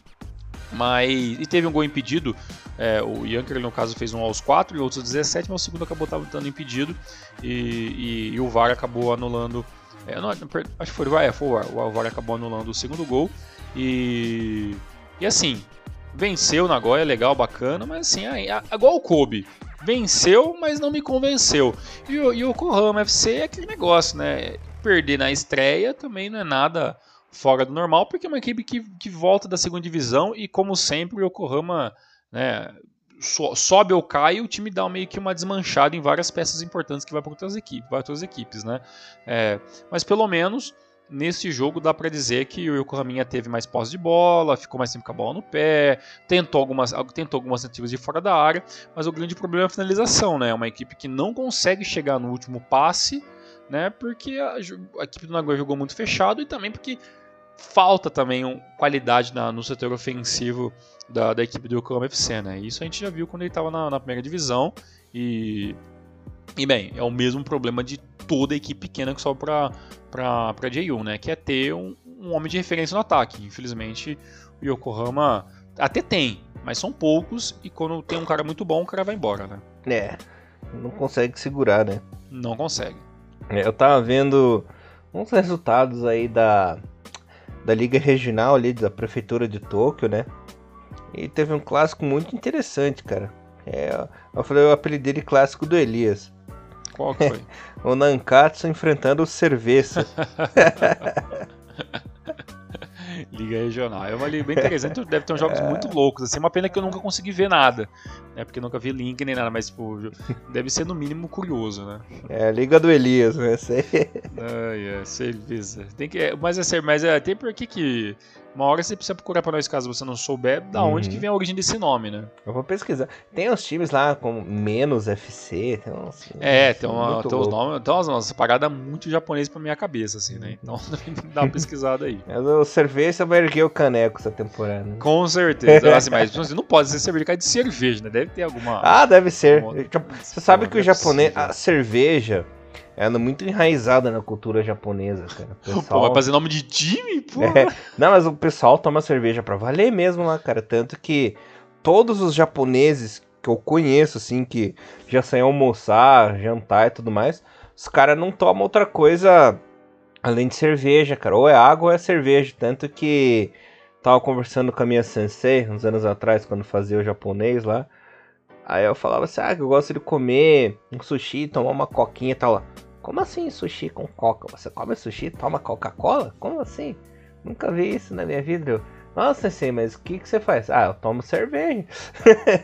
Mas, e teve um gol impedido. É, o Junker, no caso, fez um aos 4 e outros 17, mas o segundo acabou estando impedido e, e, e, o VAR acabou anulando. É, não, acho que foi é, foi o VAR. O VAR acabou anulando o segundo gol. E e assim, venceu Nagoya, legal, bacana, mas assim, igual o Kobe. Venceu, mas não me convenceu. E e o Yokohama FC é aquele negócio, né? Perder na estreia também não é nada fora do normal, porque é uma equipe que, que volta da segunda divisão e, como sempre, o Yokohama né, so, sobe ou cai e o time dá meio que uma desmanchada em várias peças importantes que vai para outras equipes, outras equipes né? É, mas pelo menos nesse jogo dá para dizer que o Yokohama teve mais posse de bola, ficou mais tempo com a bola no pé, tentou algumas, tentou algumas tentativas de fora da área, mas o grande problema é a finalização, né? É uma equipe que não consegue chegar no último passe, né? Porque a, a equipe do Nagoya jogou muito fechado e também porque falta também um, qualidade na, no setor ofensivo da, da equipe do Yokohama FC, né? Isso a gente já viu quando ele estava na, na primeira divisão e e bem, é o mesmo problema de toda a equipe pequena que sobe para para J1, né? Que é ter um, um, homem de referência no ataque. Infelizmente, o Yokohama até tem, mas são poucos e quando tem um cara muito bom, o cara vai embora, né? É, não consegue segurar, né? Não consegue. É, eu tava vendo uns resultados aí da, da Liga Regional ali, da Prefeitura de Tóquio, né? E teve um clássico muito interessante, cara. É, eu falei o apelido dele clássico do Elias. Qual que foi? o Nankatsu enfrentando o Cerveza. liga regional. É uma liga bem interessante, deve ter uns jogos é... muito loucos, assim, uma pena que eu nunca consegui ver nada, né, porque eu nunca vi link nem nada, mas, tipo, deve ser no mínimo curioso, né. É, Liga do Elias, né, sei. Ai, é, cerveza. Tem que, mas, assim, mas é, tem por que que Uma hora você precisa procurar pra nós caso você não souber da Uhum. onde que vem a origem desse nome, né? Eu vou pesquisar. Tem uns times lá com menos FC, tem uns. É, tem, uma, tem uns louco. nomes, tem umas, umas paradas muito japonesas pra minha cabeça, assim, né? Então dar uma pesquisada aí. Mas o cerveja vai erguer o caneco essa temporada. né? Com certeza. Assim, mas assim, não pode ser cerveja de cerveja, né? Deve ter alguma. Ah, deve ser. Uma- Você sabe que o é japonês. possível. A cerveja ela é muito enraizada na cultura japonesa, cara. O Pô, pessoal- vai fazer nome de time? Pô. É. Não, mas o pessoal toma cerveja pra valer mesmo lá, cara. Tanto que todos os japoneses que eu conheço, assim, que já saem almoçar, jantar e tudo mais, os caras não tomam outra coisa além de cerveja, cara. Ou é água ou é cerveja. Tanto que tava conversando com a minha sensei uns anos atrás, quando fazia o japonês lá. Aí eu falava assim, ah, que eu gosto de comer um sushi, tomar uma coquinha e tal. Como assim sushi com coca? Você come sushi e toma Coca-Cola? Como assim? Nunca vi isso na minha vida. Nossa, sensei, mas o que, que você faz? Ah, eu tomo cerveja.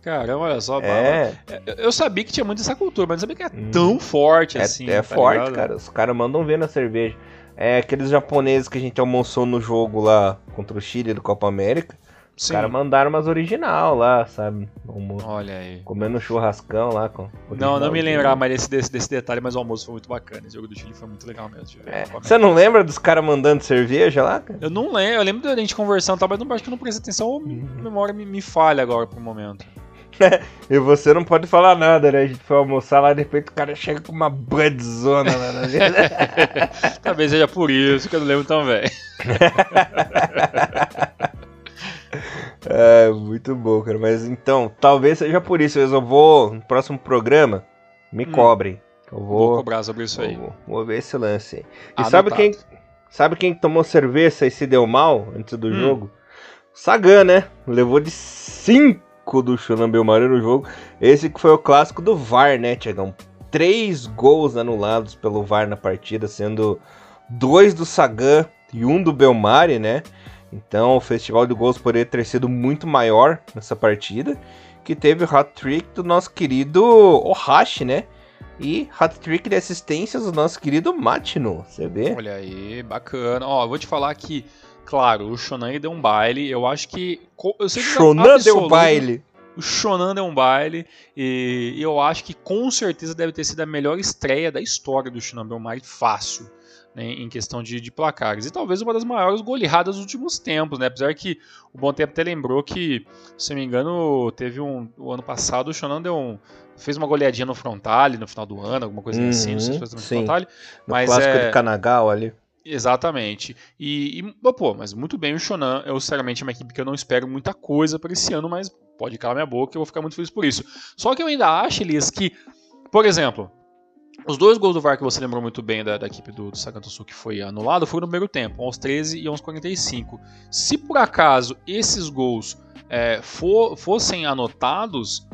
Caramba, olha só. É, Eu- Eu sabia que tinha muito essa cultura, mas não sabia que era Hum. tão forte é, assim. é tá forte, ligado? cara. Os caras mandam ver na cerveja. É aqueles japoneses que a gente almoçou no jogo lá contra o Chile do Copa América. Os caras mandaram umas original lá, sabe? Olha aí. Comendo churrascão lá com. Não, não me lembrar mais desse, desse, desse detalhe, mas o almoço foi muito bacana. Esse jogo do Chile foi muito legal mesmo. É, Você não lembra dos caras mandando cerveja lá, cara? Eu não lembro, eu lembro da gente conversando, e tal, mas não acho que eu não prestei atenção, ou Uhum. a memória me, me falha agora pro momento. E você não pode falar nada, né? A gente foi almoçar lá, de repente o cara chega com uma budzona lá na vida. Talvez seja por isso que eu não lembro tão bem. É, muito bom, cara. Mas então, talvez seja por isso. Eu vou, no próximo programa, me Hum. cobrem. Eu Vou vou, cobrar sobre isso aí. vou, vou ver esse lance aí. E Anotado. sabe quem, sabe quem tomou cerveja e se deu mal antes do Hum. jogo? Sagan, né? Levou de 5 do Shonan Belmari no jogo. Esse que foi o clássico do VAR, né, Tiagão? Três gols anulados pelo VAR na partida, sendo dois do Sagan e um do Belmari, né? Então o festival de gols poderia ter sido muito maior nessa partida. Que teve o hat-trick do nosso querido Ohashi, né? E hat-trick de assistências do nosso querido Matino. Você vê? Olha aí, bacana. Ó, eu vou te falar que, claro, o Shonan deu um baile. Eu acho que. Eu sei que Shonan deu absoluto, baile. O Shonan deu um baile. E eu acho que com certeza deve ter sido a melhor estreia da história do Shonan Belmari, fácil. Né, em questão de, de placares. E talvez uma das maiores goleadas dos últimos tempos, né? Apesar que o Bom Tempo até lembrou que, se não me engano, teve um. O ano passado o Shonan deu um. Fez uma goleadinha no Frontale no final do ano, alguma coisa assim, não sei se Uhum, foi no sim. Frontale. No Mas clássico é- de Kanagawa ali. Exatamente. E, e, pô, mas muito bem o Shonan. Eu, sinceramente, é uma equipe que eu não espero muita coisa para esse ano, mas pode calar minha boca, eu vou ficar muito feliz por isso. Só que eu ainda acho, Elias, que, por exemplo, os dois gols do VAR que você lembrou muito bem da, da equipe do, do Sagantosu que foi anulado foram no primeiro tempo, aos 13 e aos 45. Se por acaso esses gols é, for- fossem anotados,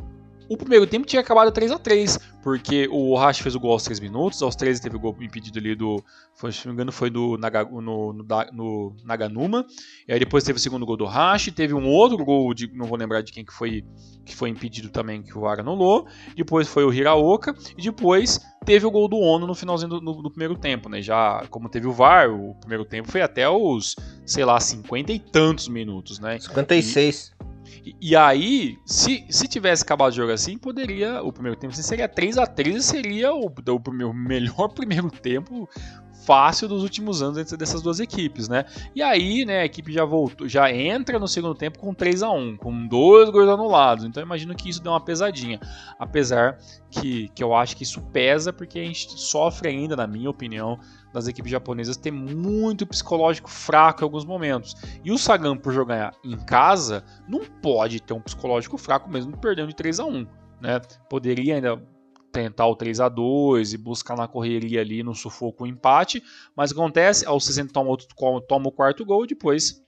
o primeiro tempo tinha acabado 3 a 3 porque o Hash fez o gol aos 3 minutos, aos 13 teve o gol impedido ali do. Foi, se não me engano, foi do Naga, no, no, no Naganuma. E aí depois teve o segundo gol do Hash, teve um outro gol, de, não vou lembrar de quem que foi, que foi impedido também, que o VAR anulou. Depois foi o Hiraoka. E depois teve o gol do Ono no finalzinho do, no- do primeiro tempo, né? Já, como teve o VAR, o primeiro tempo foi até os, sei lá, 50 e tantos minutos, né? 56. E, e aí, se, se tivesse acabado o jogo assim, poderia. O primeiro tempo assim, seria 3 a 3 e seria o, o primeiro- melhor primeiro tempo fácil dos últimos anos entre dessas duas equipes, né? E aí, né, a equipe já voltou, já entra no segundo tempo com 3 a 1 com dois gols anulados. Então imagino que isso deu uma pesadinha. Apesar que, que eu acho que isso pesa, porque a gente sofre ainda, na minha opinião, das equipes japonesas ter muito psicológico fraco em alguns momentos. E o Sagan, por jogar em casa, não pode ter um psicológico fraco mesmo perdendo de 3 a 1 né? Poderia ainda tentar o 3 a 2 e buscar na correria ali no sufoco o empate, mas acontece, aos 60 toma, outro- toma o quarto gol, depois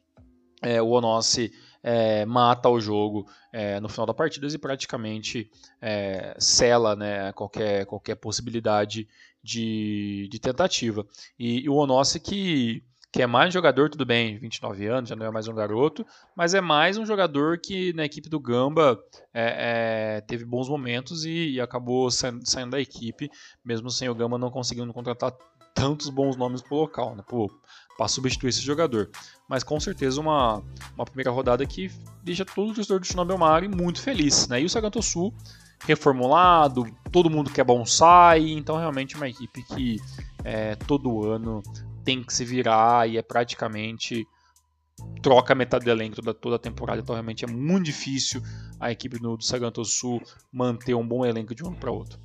é, o Onossi é, mata o jogo é, no final da partida e praticamente é, sela né, qualquer, qualquer possibilidade de, de tentativa. E, e o Onossi que, que é mais um jogador, tudo bem, 29 anos, já não é mais um garoto, mas é mais um jogador que na equipe do Gamba é, é, teve bons momentos e, e acabou saindo, saindo da equipe, mesmo sem o Gamba não conseguindo contratar tantos bons nomes pro local, né? para substituir esse jogador. Mas com certeza uma, uma primeira rodada que deixa todo o torcedor do Shinobi Omari muito feliz, né? E o Saganto Sul reformulado, todo mundo quer bonsai, então realmente uma equipe que é, todo ano tem que se virar e é praticamente troca metade do elenco toda, toda a temporada, então realmente é muito difícil a equipe do, do Saganto Sul manter um bom elenco de um ano para outro.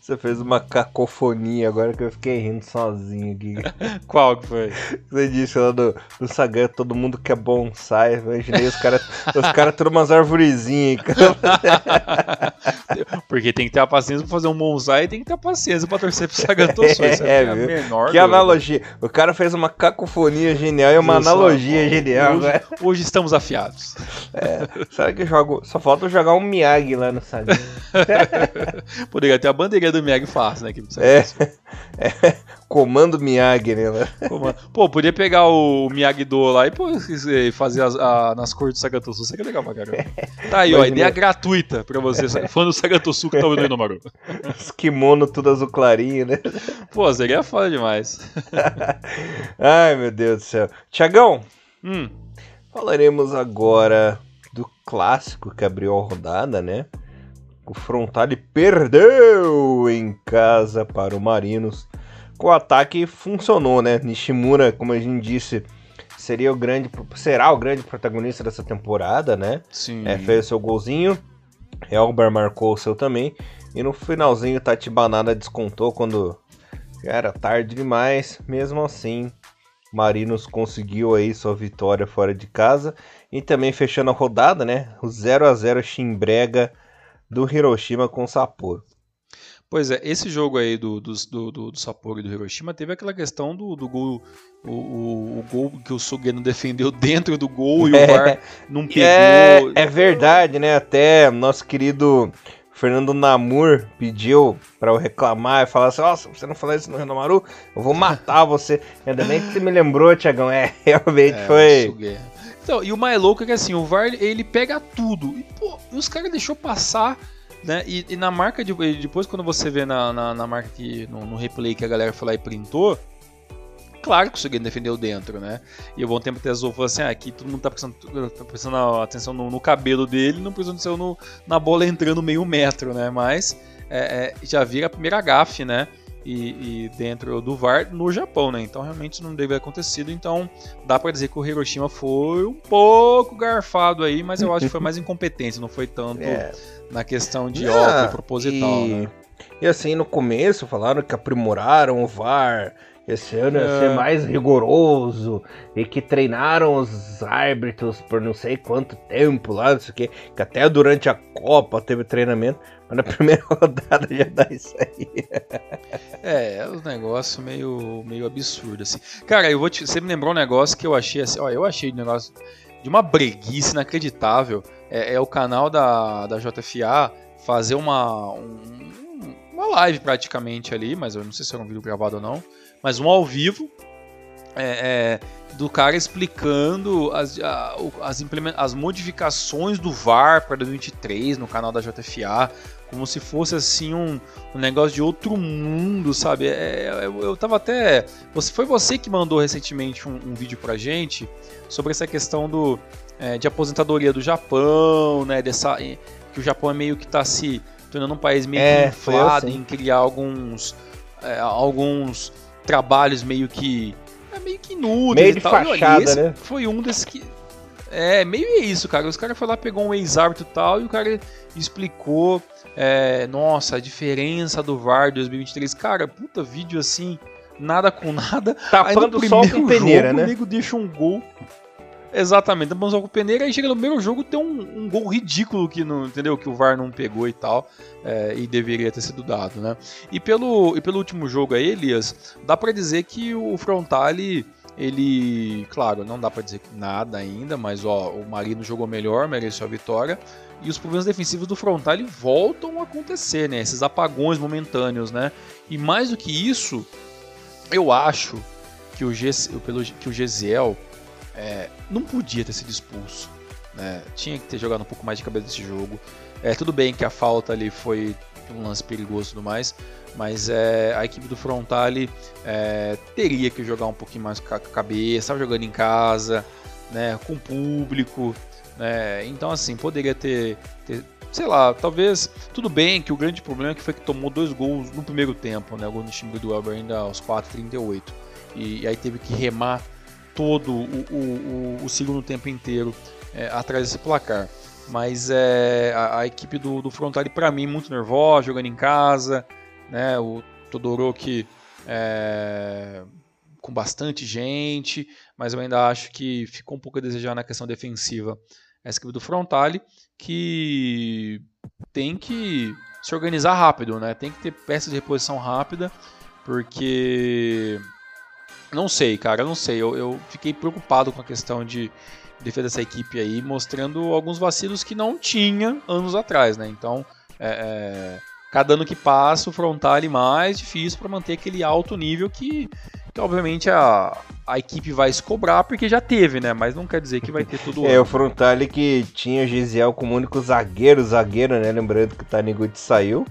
Você fez uma cacofonia agora que eu fiquei rindo sozinho aqui. Qual que foi? Você disse lá do, do Sagan, todo mundo quer bonsai. Eu imaginei os caras os cara tudo umas arvorezinhas. Porque tem que ter a paciência pra fazer um bonsai e tem que ter a paciência pra torcer pro Sagan Tossou. É, é, a menor Que analogia. O cara fez uma cacofonia genial e uma analogia genial. Hoje, hoje, estamos afiados. É, sabe que jogo, só falta jogar um Miyagi lá no Sagan. Poderia ter a bandeirinha do Miyagi fácil, né? É, é, comando Miyagi, né? Pô, podia pegar o Miyagi-Do lá e pô, fazer as, a, nas cores do Sagatosu, seria legal pra caramba. Tá aí, ó, ideia gratuita pra você, fã do Sagatosu que tá ouvindo no Maru. Os kimono tudo azul clarinho, né? Pô, seria foda demais. Ai, meu Deus do céu. Tiagão, hum. falaremos agora do clássico que abriu a rodada, né? O Frontale perdeu em casa para o Marinos. O ataque funcionou, né? Nishimura, como a gente disse, seria o grande, será o grande protagonista dessa temporada, né? Sim. É, fez seu golzinho. Elber marcou o seu também. E no finalzinho, Tati Banana descontou quando era tarde demais. Mesmo assim, Marinos conseguiu aí sua vitória fora de casa. E também fechando a rodada, né? O 0 a 0 Chimbrega do Hiroshima com Sapporo. Pois é, esse jogo aí do, do, do, do Sapporo e do Hiroshima teve aquela questão do, do gol, o, o, o gol que o Sugeno defendeu dentro do gol e o VAR é, não pegou. É, é verdade, né? Até nosso querido Fernando Namur pediu para eu reclamar e falar assim: Nossa, você não falou isso no Renomaru? Eu vou matar você. Ainda bem que você me lembrou, Tiagão. É, realmente é, foi. Então, e o mais louco é que assim, o VAR ele pega tudo. E, pô, os caras deixou passar, né? E, e, na marca de. Depois, quando você vê na, na, na marca que. No, no, replay que a galera foi lá e printou. Claro que o Sugeno defendeu dentro, né? E o Bom Tempo Tesouro falou assim: ah, aqui todo mundo tá prestando, tá prestando atenção no, no, cabelo dele, não prestando atenção no, na bola entrando meio metro, né? Mas é, é, já vira a primeira gafe, né? E, e, dentro do VAR no Japão, né? Então realmente isso não deve ter acontecido. Então dá para dizer que o Hiroshima foi um pouco garfado aí, mas eu acho que foi mais incompetência, não foi tanto é. na questão de óbvio proposital, e... né? E assim, no começo falaram que aprimoraram o VAR, esse ano ia ser é. mais rigoroso e que treinaram os árbitros por não sei quanto tempo lá, não sei o que, que até durante a Copa teve treinamento. Mas na primeira rodada já dá isso aí. É, é um negócio meio, meio absurdo, assim. Cara, eu vou te. Você me lembrou um negócio que eu achei assim. Ó, eu achei um negócio de uma breguice inacreditável. É, é o canal da, da JFA fazer uma. Um, uma live praticamente ali, mas eu não sei se era um vídeo gravado ou não. Mas um ao vivo. É, é, do cara explicando as, a, as, as modificações do VAR para 2023 no canal da JFA, como se fosse assim um, um negócio de outro mundo, sabe? É, é, eu, eu tava até. Você, foi você que mandou recentemente um, um vídeo pra gente sobre essa questão do, é, de aposentadoria do Japão, né? Dessa, que o Japão é meio que tá se tornando um país meio é, inflado em criar alguns. É, alguns trabalhos meio que. É, meio que inúteis meio de fachada, né? Foi um desses que. É, meio isso, cara. Os caras foram lá, pegou um ex-árbitro e tal, e o cara explicou é, nossa, a diferença do VAR 2023. Cara, puta vídeo assim, nada com nada. Tapando o sol com peneira, jogo, né? O nego deixa um gol. Exatamente, o sol com peneira. Aí chega no primeiro jogo tem um, um, gol ridículo que não, entendeu? Que o VAR não pegou e tal. É, e deveria ter sido dado, né? E pelo, e pelo último jogo aí, Elias, dá para dizer que o Frontale ele, claro, não dá para dizer nada ainda, mas ó, o Marino jogou melhor, mereceu a vitória e os problemas defensivos do frontal voltam a acontecer, né? Esses apagões momentâneos, né? E mais do que isso, eu acho que o, G, que o Gesiel é, não podia ter sido expulso. Né? Tinha que ter jogado um pouco mais de cabeça desse jogo. É, tudo bem que a falta ali foi um lance perigoso e tudo mais. Mas é, a equipe do Frontale é, teria que jogar um pouquinho mais com a cabeça, estava jogando em casa, né, com público. Né, então, assim, poderia ter, ter, sei lá, talvez. Tudo bem que o grande problema é que foi que tomou dois gols no primeiro tempo, né, o gol no time do Elber ainda aos 4,38. E, e aí teve que remar todo o, o, o, segundo tempo inteiro é, atrás desse placar. Mas é, a, a equipe do, do Frontale, para mim, muito nervosa, jogando em casa. Né? O Todoroki é, com bastante gente, mas eu ainda acho que ficou um pouco a desejar na questão defensiva. Essa equipe do Frontale, que tem que se organizar rápido, né? Tem que ter peças de reposição rápida, porque não sei, cara, não sei. Eu, eu fiquei preocupado com a questão de defesa dessa equipe aí, mostrando alguns vacilos que não tinha anos atrás, né? Então, é, é, cada ano que passa, o Frontale é mais difícil para manter aquele alto nível que, que obviamente, a, a equipe vai se cobrar porque já teve, né? Mas não quer dizer que vai ter tudo. é, o Frontale que tinha o Gisiel como único zagueiro, zagueiro, né? Lembrando que o Taniguchi saiu.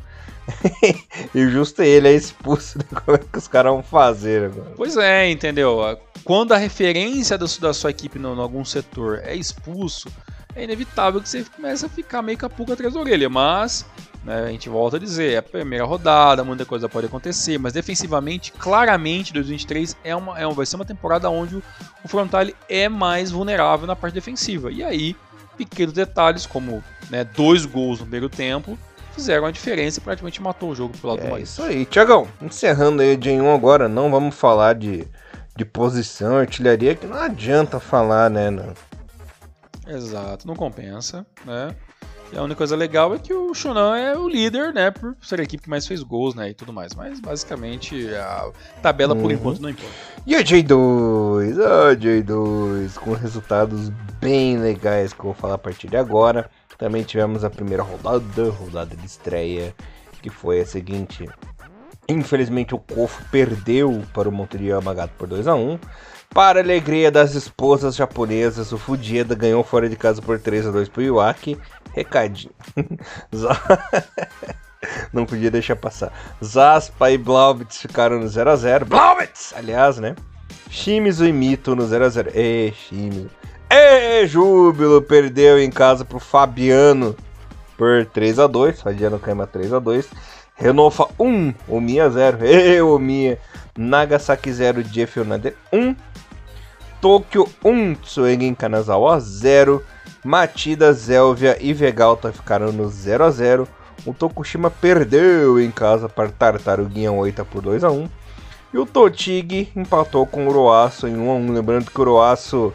e justo ele é expulso, né? como é que os caras vão fazer agora? Pois é, entendeu? Quando a referência da sua equipe em algum setor é expulso, é inevitável que você comece a ficar meio com a pulga atrás da orelha, mas né, a gente volta a dizer, é a primeira rodada, muita coisa pode acontecer, mas defensivamente, claramente, 2023 é uma, é uma, vai ser uma temporada onde o, o Frontale é mais vulnerável na parte defensiva. E aí, pequenos detalhes, como né, dois gols no primeiro tempo, fizeram a diferença e praticamente matou o jogo pro lado é do É isso aí. Tiagão, encerrando aí o Gen 1 agora, não vamos falar de, de posição, artilharia, que não adianta falar, né? Não. Exato, não compensa, né? E a única coisa legal é que o Shonan é o líder, né? Por ser a equipe que mais fez gols, né? E tudo mais. Mas basicamente a tabela uhum. por enquanto não importa. E a J2, a J2, com resultados bem legais que eu vou falar a partir de agora. Também tivemos a primeira rodada, rodada de estreia, que foi a seguinte. Infelizmente o Kofo perdeu para o Monterio Yamagata por 2 a 1 Para a alegria das esposas japonesas, o Fudieda ganhou fora de casa por 3 a 2 para o Iwaki. Recadinho. Não podia deixar passar. Zaspa e Blaubitz ficaram no 0 a 0 Blaubitz, aliás, né? Shimizu e Mito no 0 a 0 Ê, Shimizu. E Júbilo perdeu em casa pro Fabiano por 3 a 2 Fabiano Caima 3 a 2 Renofa 1, Omiya 0. E Omiya. Nagasaki 0, Jeff Onader 1. Tokyo 1, Tsuegen Kanazawa 0. Matida, Zelvia e Vegalta ficaram no 0 a 0 O Tokushima perdeu em casa para Tartaruguinha 8 por 2 a 1 E o Totig empatou com o Uroaço em 1 a 1 Lembrando que o Uroaço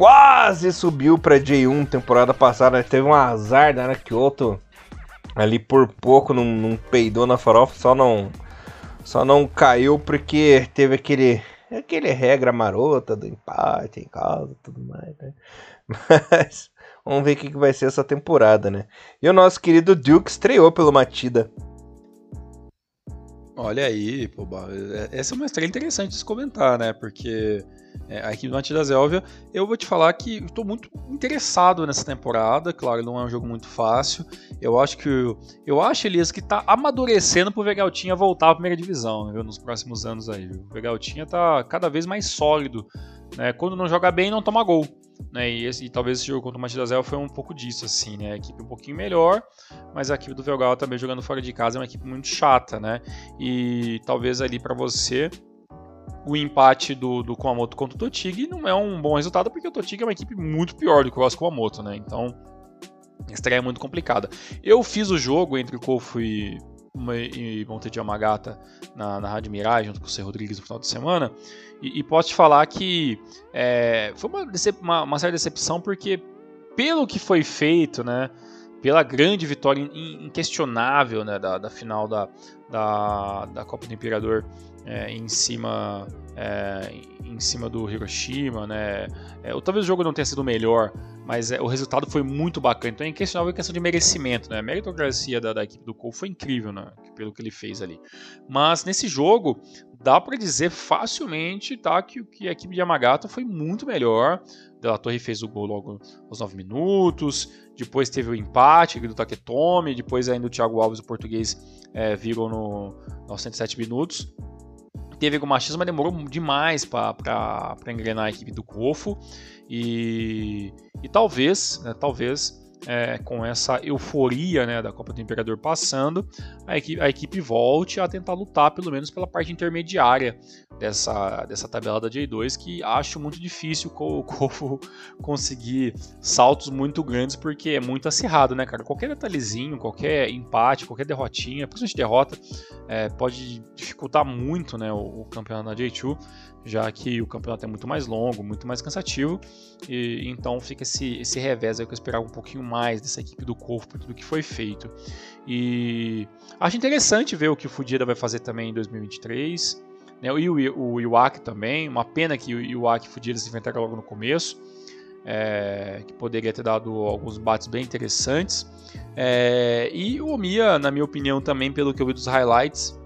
quase subiu para J1 temporada passada, teve um azar da né, Kyoto ali por pouco não, não peidou na farofa, só não só não caiu porque teve aquele aquele regra marota do empate em casa, tudo mais, né? Mas vamos ver o que vai ser essa temporada, né? E o nosso querido Duke estreou pelo Matida. Olha aí, pô, é, essa é uma estreia interessante de se comentar, né? Porque é, a equipe do Matilda Zélvia, eu vou te falar que estou muito interessado nessa temporada. Claro, não é um jogo muito fácil. Eu acho que eu acho, Elias, que está amadurecendo pro Vegaltinha voltar à primeira divisão viu, nos próximos anos aí. Viu? O Vegaltinha está cada vez mais sólido. Né? Quando não joga bem, não toma gol. Né? E, esse, e, talvez esse jogo contra o Matilda Zélvia foi um pouco disso, assim, né? A equipe um pouquinho melhor, mas a equipe do Velgal também jogando fora de casa é uma equipe muito chata, né? E talvez ali para você o empate do, do Kumamoto contra o Totig não é um bom resultado, porque o Totig é uma equipe muito pior do que o Oscar Kumamoto, né? Então, estreia é muito complicada. Eu fiz o jogo entre o Kofu e, e Monte de Yamagata na, na Rádio Mirai, junto com o C. Rodrigues no final de semana, e, e posso te falar que é, foi uma, uma, uma certa decepção, porque pelo que foi feito, né? pela grande vitória inquestionável né, da, da final da, da, da Copa do Imperador é, em cima é, em cima do Hiroshima, né? É, ou talvez o jogo não tenha sido melhor, mas é, o resultado foi muito bacana. Então é inquestionável a questão de merecimento, né? A meritocracia da, da equipe do Cole foi incrível, né? Pelo que ele fez ali. Mas nesse jogo dá para dizer facilmente, tá, que, que a equipe de Yamagata foi muito melhor. Della Torre fez o gol logo aos 9 minutos. Depois teve o empate do Taketomi. Depois ainda o Thiago Alves, o português, é, virou no, aos 107 minutos. Teve algum machismo, mas demorou demais para engrenar a equipe do Cofo. E, e talvez, né, talvez é, com essa euforia né, da Copa do Imperador passando, a equipe, a equipe volte a tentar lutar pelo menos pela parte intermediária dessa, dessa tabela da J2, que acho muito difícil o Kofu conseguir saltos muito grandes, porque é muito acirrado, né, cara? Qualquer detalhezinho, qualquer empate, qualquer derrotinha, principalmente derrota, é, pode dificultar muito né, o, o campeonato da J2 já que o campeonato é muito mais longo, muito mais cansativo, e então fica esse, esse revés aí que eu esperava um pouquinho mais dessa equipe do Corvo por tudo que foi feito. E acho interessante ver o que o Fudida vai fazer também em 2023, né, e o, o Iwaki também, uma pena que o Iwaki o Fudida se logo no começo, é, que poderia ter dado alguns bates bem interessantes, é, e o Omiya, na minha opinião também, pelo que eu vi dos highlights,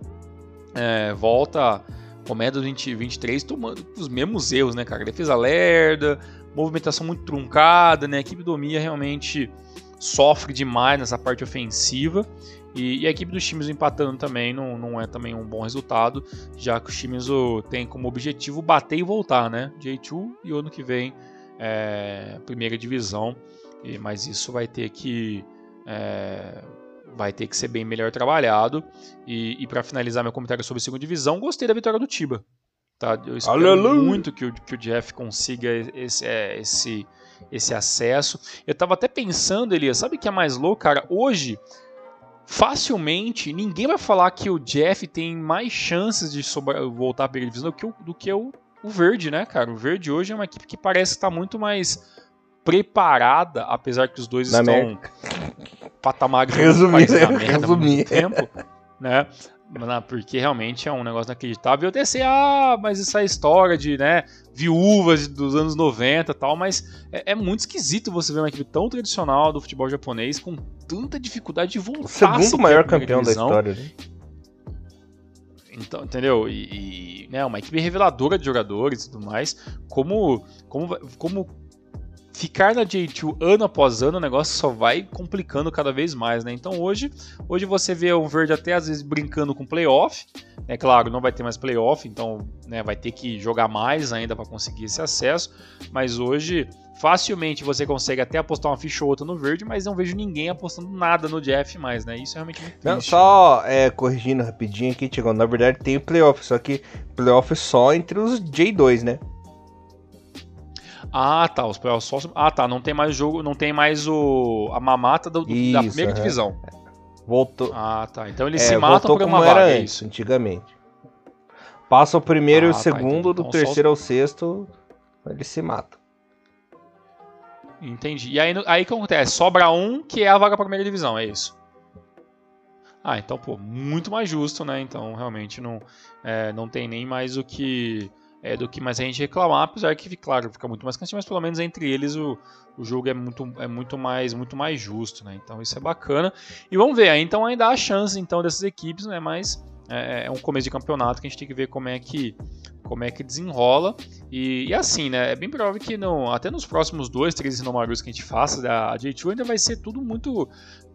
é, volta Comédia 2023 tomando os mesmos erros, né, cara? Defesa lerda, movimentação muito truncada, né? A equipe do Mia realmente sofre demais nessa parte ofensiva. E, e, a equipe dos times empatando também não, não é também um bom resultado, já que os times tem como objetivo bater e voltar, né? J2 e ano que vem é, primeira divisão. E, mas isso vai ter que é, vai ter que ser bem melhor trabalhado. E, e para finalizar meu comentário sobre a segunda divisão, gostei da vitória do Tiba. Tá? Eu espero Aleluia. muito que o, que o Jeff consiga esse, é, esse, esse acesso. Eu estava até pensando, Elias, sabe o que é mais louco, cara? Hoje, facilmente, ninguém vai falar que o Jeff tem mais chances de voltar para a divisão do que, o, do que o, o Verde, né, cara? O Verde hoje é uma equipe que parece estar muito mais preparada, apesar que os dois Na estão patamares resumir, resumir. tempo, né? Porque realmente é um negócio inacreditável. Eu até sei, ah, mas essa história de né, viúvas dos anos 90 e tal, mas é, é, muito esquisito você ver uma equipe tão tradicional do futebol japonês com tanta dificuldade de voltar. O segundo maior campeão da história, né? Então, entendeu? E, e né, uma equipe reveladora de jogadores e tudo mais. Como, como, como ficar na J2 ano após ano, o negócio só vai complicando cada vez mais, né? Então hoje, hoje você vê o Verde até às vezes brincando com playoff. É claro, não vai ter mais playoff, então né, vai ter que jogar mais ainda para conseguir esse acesso. Mas hoje, facilmente você consegue até apostar uma ficha ou outra no Verde, mas não vejo ninguém apostando nada no Jeff mais, né? Isso é realmente muito não, Só é, corrigindo rapidinho aqui, Tiago, na verdade tem playoff, só que playoff só entre os J2, né? Ah, tá. Os playoffs só. Ah, tá. Não tem mais o jogo, não tem mais o a mamata do, isso, da primeira é. divisão. Voltou. Ah, tá. Então eles é, se matam por uma vaga, era é isso. antigamente. Passa o primeiro ah, e o tá, segundo, tá, do então, terceiro ao sexto, eles se matam. Entendi. E aí, aí que acontece? Sobra um que é a vaga para primeira divisão, é isso? Ah, então, pô, muito mais justo, né? Então, realmente, não, é, não tem nem mais o que é, do que mais a gente reclamar, apesar que, claro, fica muito mais cansativo, mas pelo menos entre eles o, o jogo é muito, é muito mais muito mais justo, né? Então isso é bacana. E vamos ver, então ainda há chance então dessas equipes, né? Mas é, é um começo de campeonato que a gente tem que ver como é que como é que desenrola. E, e assim, né? É bem provável que no, até nos próximos dois, três Inomarus que a gente faça da J2 ainda vai ser tudo muito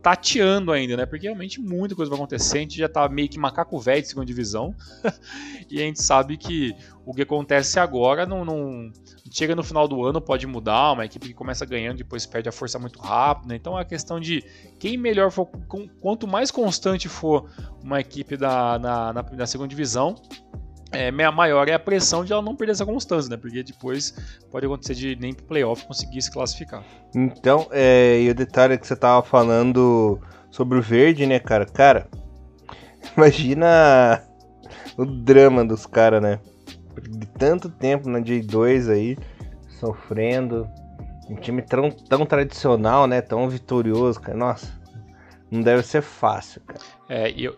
tateando ainda, né? Porque realmente muita coisa vai acontecer. A gente já tá meio que macaco velho de segunda divisão. e a gente sabe que o que acontece agora não, não, chega no final do ano, pode mudar. Uma equipe que começa ganhando, depois perde a força muito rápido. Né? Então é a questão de quem melhor for, quanto mais constante for uma equipe da, na, na, na segunda divisão, é, maior é a pressão de ela não perder essa constância, né? Porque depois pode acontecer de nem pro playoff conseguir se classificar. Então, é, e o detalhe que você tava falando sobre o verde, né, cara? Cara, imagina o drama dos caras, né? De tanto tempo na J2 aí, sofrendo. Um time tão, tão tradicional, né? Tão vitorioso, cara. Nossa, não deve ser fácil, cara. É, e eu,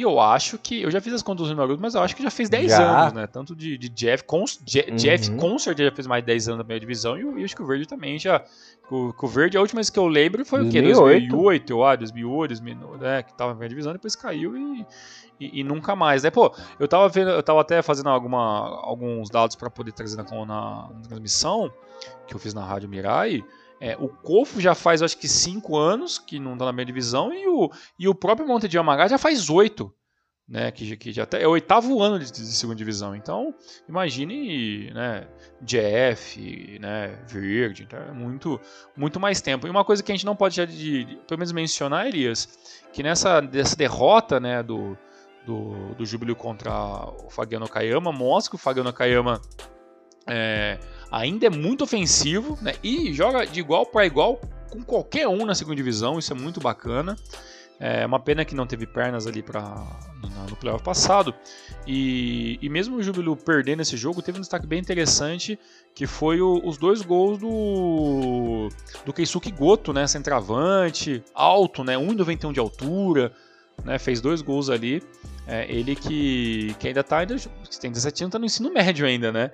E eu acho que. Eu já fiz as contas do Naruto, mas eu acho que já fez 10 já. anos, né? Tanto de, de Jeff. Com, Je, uhum. Jeff com certeza já fez mais de 10 anos na primeira divisão. E, eu, e acho que o Verde também já. O, o Verde, a última vez que eu lembro foi 2008. o quê? 2008, eu acho, 2008, 2009, né? Que tava na primeira divisão, depois caiu e, e, e, nunca mais. Né? Pô, eu tava vendo, eu tava até fazendo alguma, alguns dados para poder trazer na, na, na, transmissão que eu fiz na Rádio Mirai. É, o Kofo já faz acho que 5 anos que não tá na minha divisão e o, e o próprio Monte de Yamagá já faz 8 né, que, que já é o oitavo ano de, de, segunda divisão. Então, imagine, né, Jeff, né, Verde, então é muito, muito mais tempo. E uma coisa que a gente não pode já de, de, pelo menos mencionar, Elias, que nessa dessa derrota, né, do, do, do Júbilo contra o Fagiano Kayama, mostra que o Fagiano Kayama é, ainda é muito ofensivo, né, e joga de igual para igual com qualquer um na segunda divisão, isso é muito bacana. É uma pena que não teve pernas ali para no, no playoff passado. E, e mesmo o Júbilo perdendo esse jogo, teve um destaque bem interessante que foi o, os dois gols do do Keisuke Goto, né, centroavante, alto, né, 1,91 de altura, né, fez dois gols ali. É, ele que, que ainda está ainda tem 17 anos, tá no ensino médio ainda, né?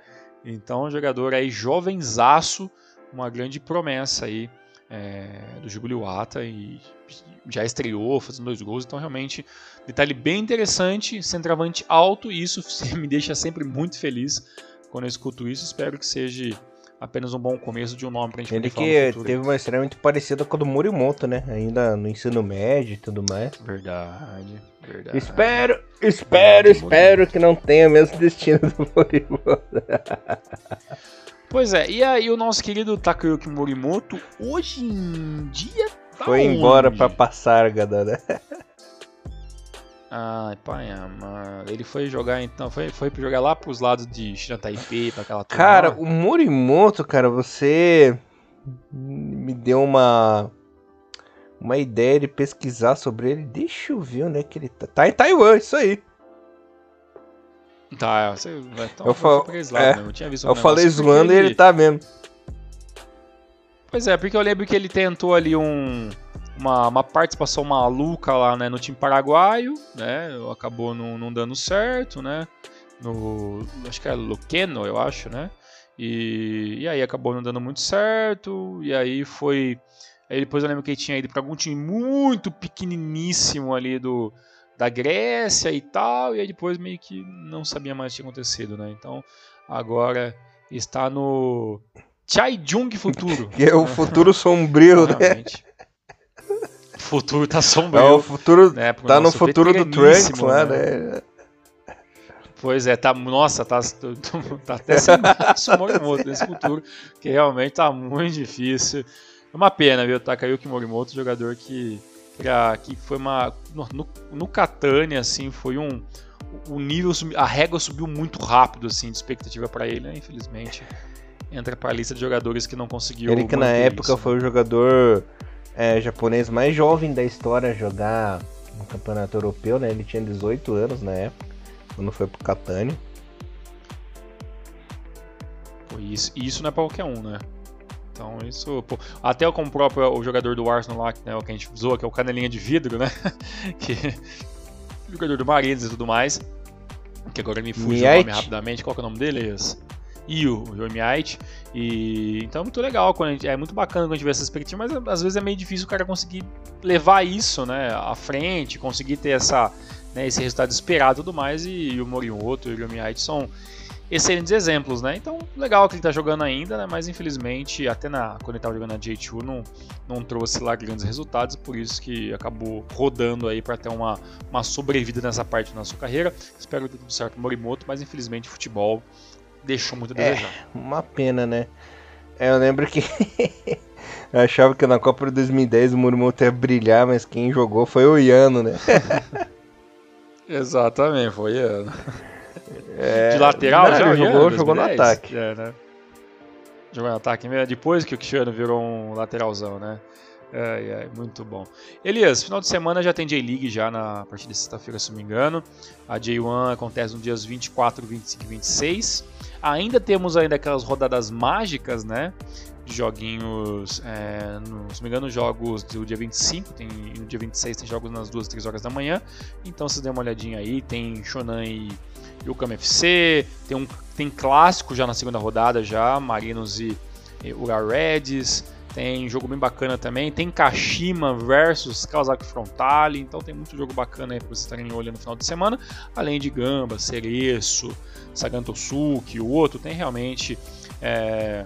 Então, um jogador aí jovenzaço, uma grande promessa aí é, do Júbilo Ata e já estreou fazendo dois gols, então realmente detalhe bem interessante, centroavante alto e isso me deixa sempre muito feliz quando eu escuto isso. Espero que seja apenas um bom começo de um nome pra gente Ele que teve uma estreia muito parecida com a do Morimoto, né? Ainda no ensino médio e tudo mais. Verdade, verdade. Espero, espero, espero que não tenha o mesmo destino do Morimoto. Pois é, e aí o nosso querido Takayuki Morimoto, hoje em dia tá Foi onde? embora pra passar, né? Ai, pai, mano. Ele foi jogar então, foi, foi jogar lá pros lados de China Taipei, pra aquela Cara, o Morimoto, cara, você me deu uma uma ideia de pesquisar sobre ele. Deixa eu ver onde é que ele tá. Tá em Taiwan, isso aí. Tá, você vai eu, fal... é, eu tinha visto um Eu falei zoando e ele tá mesmo. Pois é, porque eu lembro que ele tentou ali um, uma, uma participação maluca lá né, no time paraguaio, né? Acabou não, não dando certo, né? No. Acho que é Luqueno, eu acho, né? E, e aí acabou não dando muito certo. E aí foi. Aí depois eu lembro que ele tinha ido para algum time muito pequeniníssimo ali do, da Grécia e tal, e aí depois meio que não sabia mais o que tinha acontecido, né? Então agora está no Chaijung Futuro. que é o futuro sombrio, né? O futuro tá sombrio. É, o futuro né? tá no futuro do Trunks lá, né? né? Pois é, tá, nossa, tá, tá até sem braço Morimoto nesse futuro, que realmente tá muito difícil. É uma pena, viu? Takayuki Morimoto, jogador que pra, que foi uma no, no Catania assim foi um o nível a régua subiu muito rápido assim de expectativa para ele né? infelizmente entra para a lista de jogadores que não conseguiu ele que na época isso, né? foi né? o jogador é, japonês mais jovem da história a jogar no campeonato europeu né ele tinha 18 anos na época quando foi pro Catania isso, isso não é pra qualquer um, né? Então isso, pô, até como o próprio o jogador do Arsenal lá, né, o que a gente zoa, que é o canelinha de vidro, né? que jogador do Marines e tudo mais. Que agora me fugiu o nome rapidamente. Qual que é o nome dele? Esse? Io, o Jomiite. E então é muito legal, quando gente, é muito bacana quando a gente vê essa perspectiva, mas às vezes é meio difícil o cara conseguir levar isso, né, à frente, conseguir ter essa, né, esse resultado esperado e tudo mais. E, e o Morimoto e o Jomiite são excelentes exemplos, né? Então, legal que ele tá jogando ainda, né? Mas infelizmente, até na, quando ele tava jogando na J2, não, não trouxe lá grandes resultados, por isso que acabou rodando aí para ter uma, uma sobrevida nessa parte da sua carreira. Espero que dê tudo certo no Morimoto, mas infelizmente o futebol deixou muito a é, desejar. É, uma pena, né? É, eu lembro que eu achava que na Copa de 2010 o Morimoto ia brilhar, mas quem jogou foi o Iano, né? Exatamente, foi o Iano. É, de lateral não, já? Jogou, jogou no ataque. É, né? Jogou no ataque mesmo, depois que o Cristiano virou um lateralzão, né? Ai, ai, muito bom. Elias, final de semana já tem J-League já na partir de sexta-feira, se não me engano. A J1 acontece nos dias 24, 25 e 26. Ainda temos ainda aquelas rodadas mágicas, né? De joguinhos, é, no, se não me engano, jogos do dia 25, tem, no dia 26 tem jogos nas 2, 3 horas da manhã. Então vocês dêem uma olhadinha aí, tem Shonan e, o KMFC, tem, um, tem clássico já na segunda rodada já, Marinos e, e Ura Reds. Tem jogo bem bacana também. Tem Kashima versus Kawasaki Frontale. Então tem muito jogo bacana aí para vocês estarem olhando no final de semana. Além de Gamba, Cereço, Sagantosuke, o outro. Tem realmente é,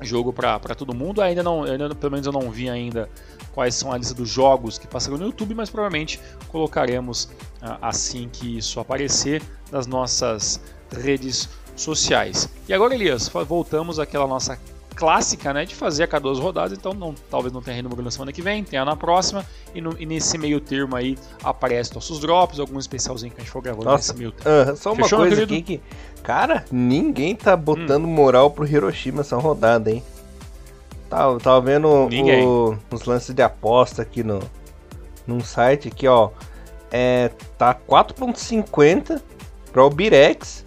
jogo para todo mundo. Ainda não, ainda, pelo menos eu não vi ainda quais são a lista dos jogos que passaram no YouTube, mas provavelmente colocaremos ah, assim que isso aparecer nas nossas redes sociais. E agora, Elias, voltamos àquela nossa clássica, né, de fazer a cada duas rodadas, então não, talvez não tenha renúmero na semana que vem, tenha na próxima, e, no, e, nesse meio termo aí aparece nossos drops, algum especialzinho que a gente for gravando Nossa, nesse meio termo. Uh, só uma Fechou, coisa aqui que, cara, ninguém tá botando hum. moral pro Hiroshima essa rodada, hein? Tava, tava vendo o, os lances de aposta aqui no num site aqui, ó. É, tá 4.50 para o Birex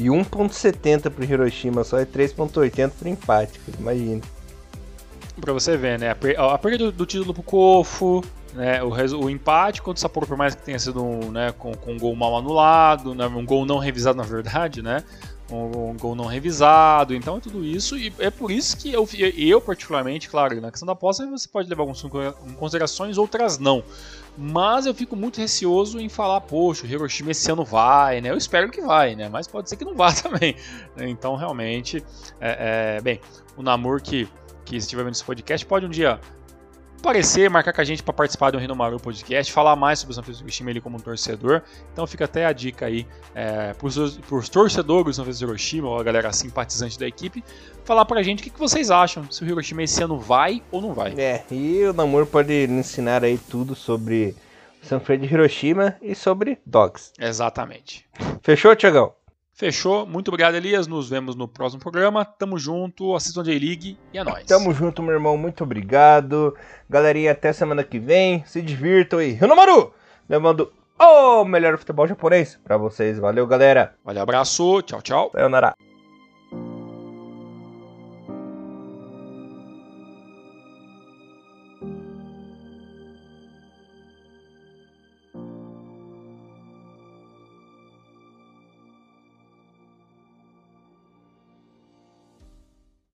e 1.70 pro Hiroshima, só é 3.80 pro empate, imagina. Pra você ver, né? A, perda do, do, título pro Kofo, né? O, o empate contra o Sapporo, por mais que tenha sido um, né, com, com um gol mal anulado, né? um gol não revisado na verdade, né? Um, um, gol não revisado, então é tudo isso, e é por isso que eu, eu particularmente, claro, na questão da aposta você pode levar algumas considerações, outras não. Mas eu fico muito receoso em falar, poxa, o Hiroshima esse ano vai, né? Eu espero que vai, né? Mas pode ser que não vá também. Então, realmente, é, é, bem, o Namor que, que estiver vendo esse podcast pode um dia aparecer, marcar com a gente para participar do Rinomaru Podcast, falar mais sobre o São Francisco Hiroshima ele como um torcedor. Então fica até a dica aí é, para os torcedores do São Francisco Hiroshima, ou a galera simpatizante da equipe, falar pra gente o que, que, vocês acham, se o Hiroshima esse ano vai ou não vai. É, e o Namor pode ensinar aí tudo sobre São Francisco de Hiroshima e sobre dogs. Exatamente. Fechou, Tiagão? Fechou. Muito obrigado, Elias. Nos vemos no próximo programa. Tamo junto. Assistam a J-League e é nóis. Tamo junto, meu irmão. Muito obrigado. Galerinha, até semana que vem. Se divirtam aí. Renomaru! Levando o melhor futebol japonês pra vocês. Valeu, galera. Valeu, abraço. Tchau, tchau. Sayonara.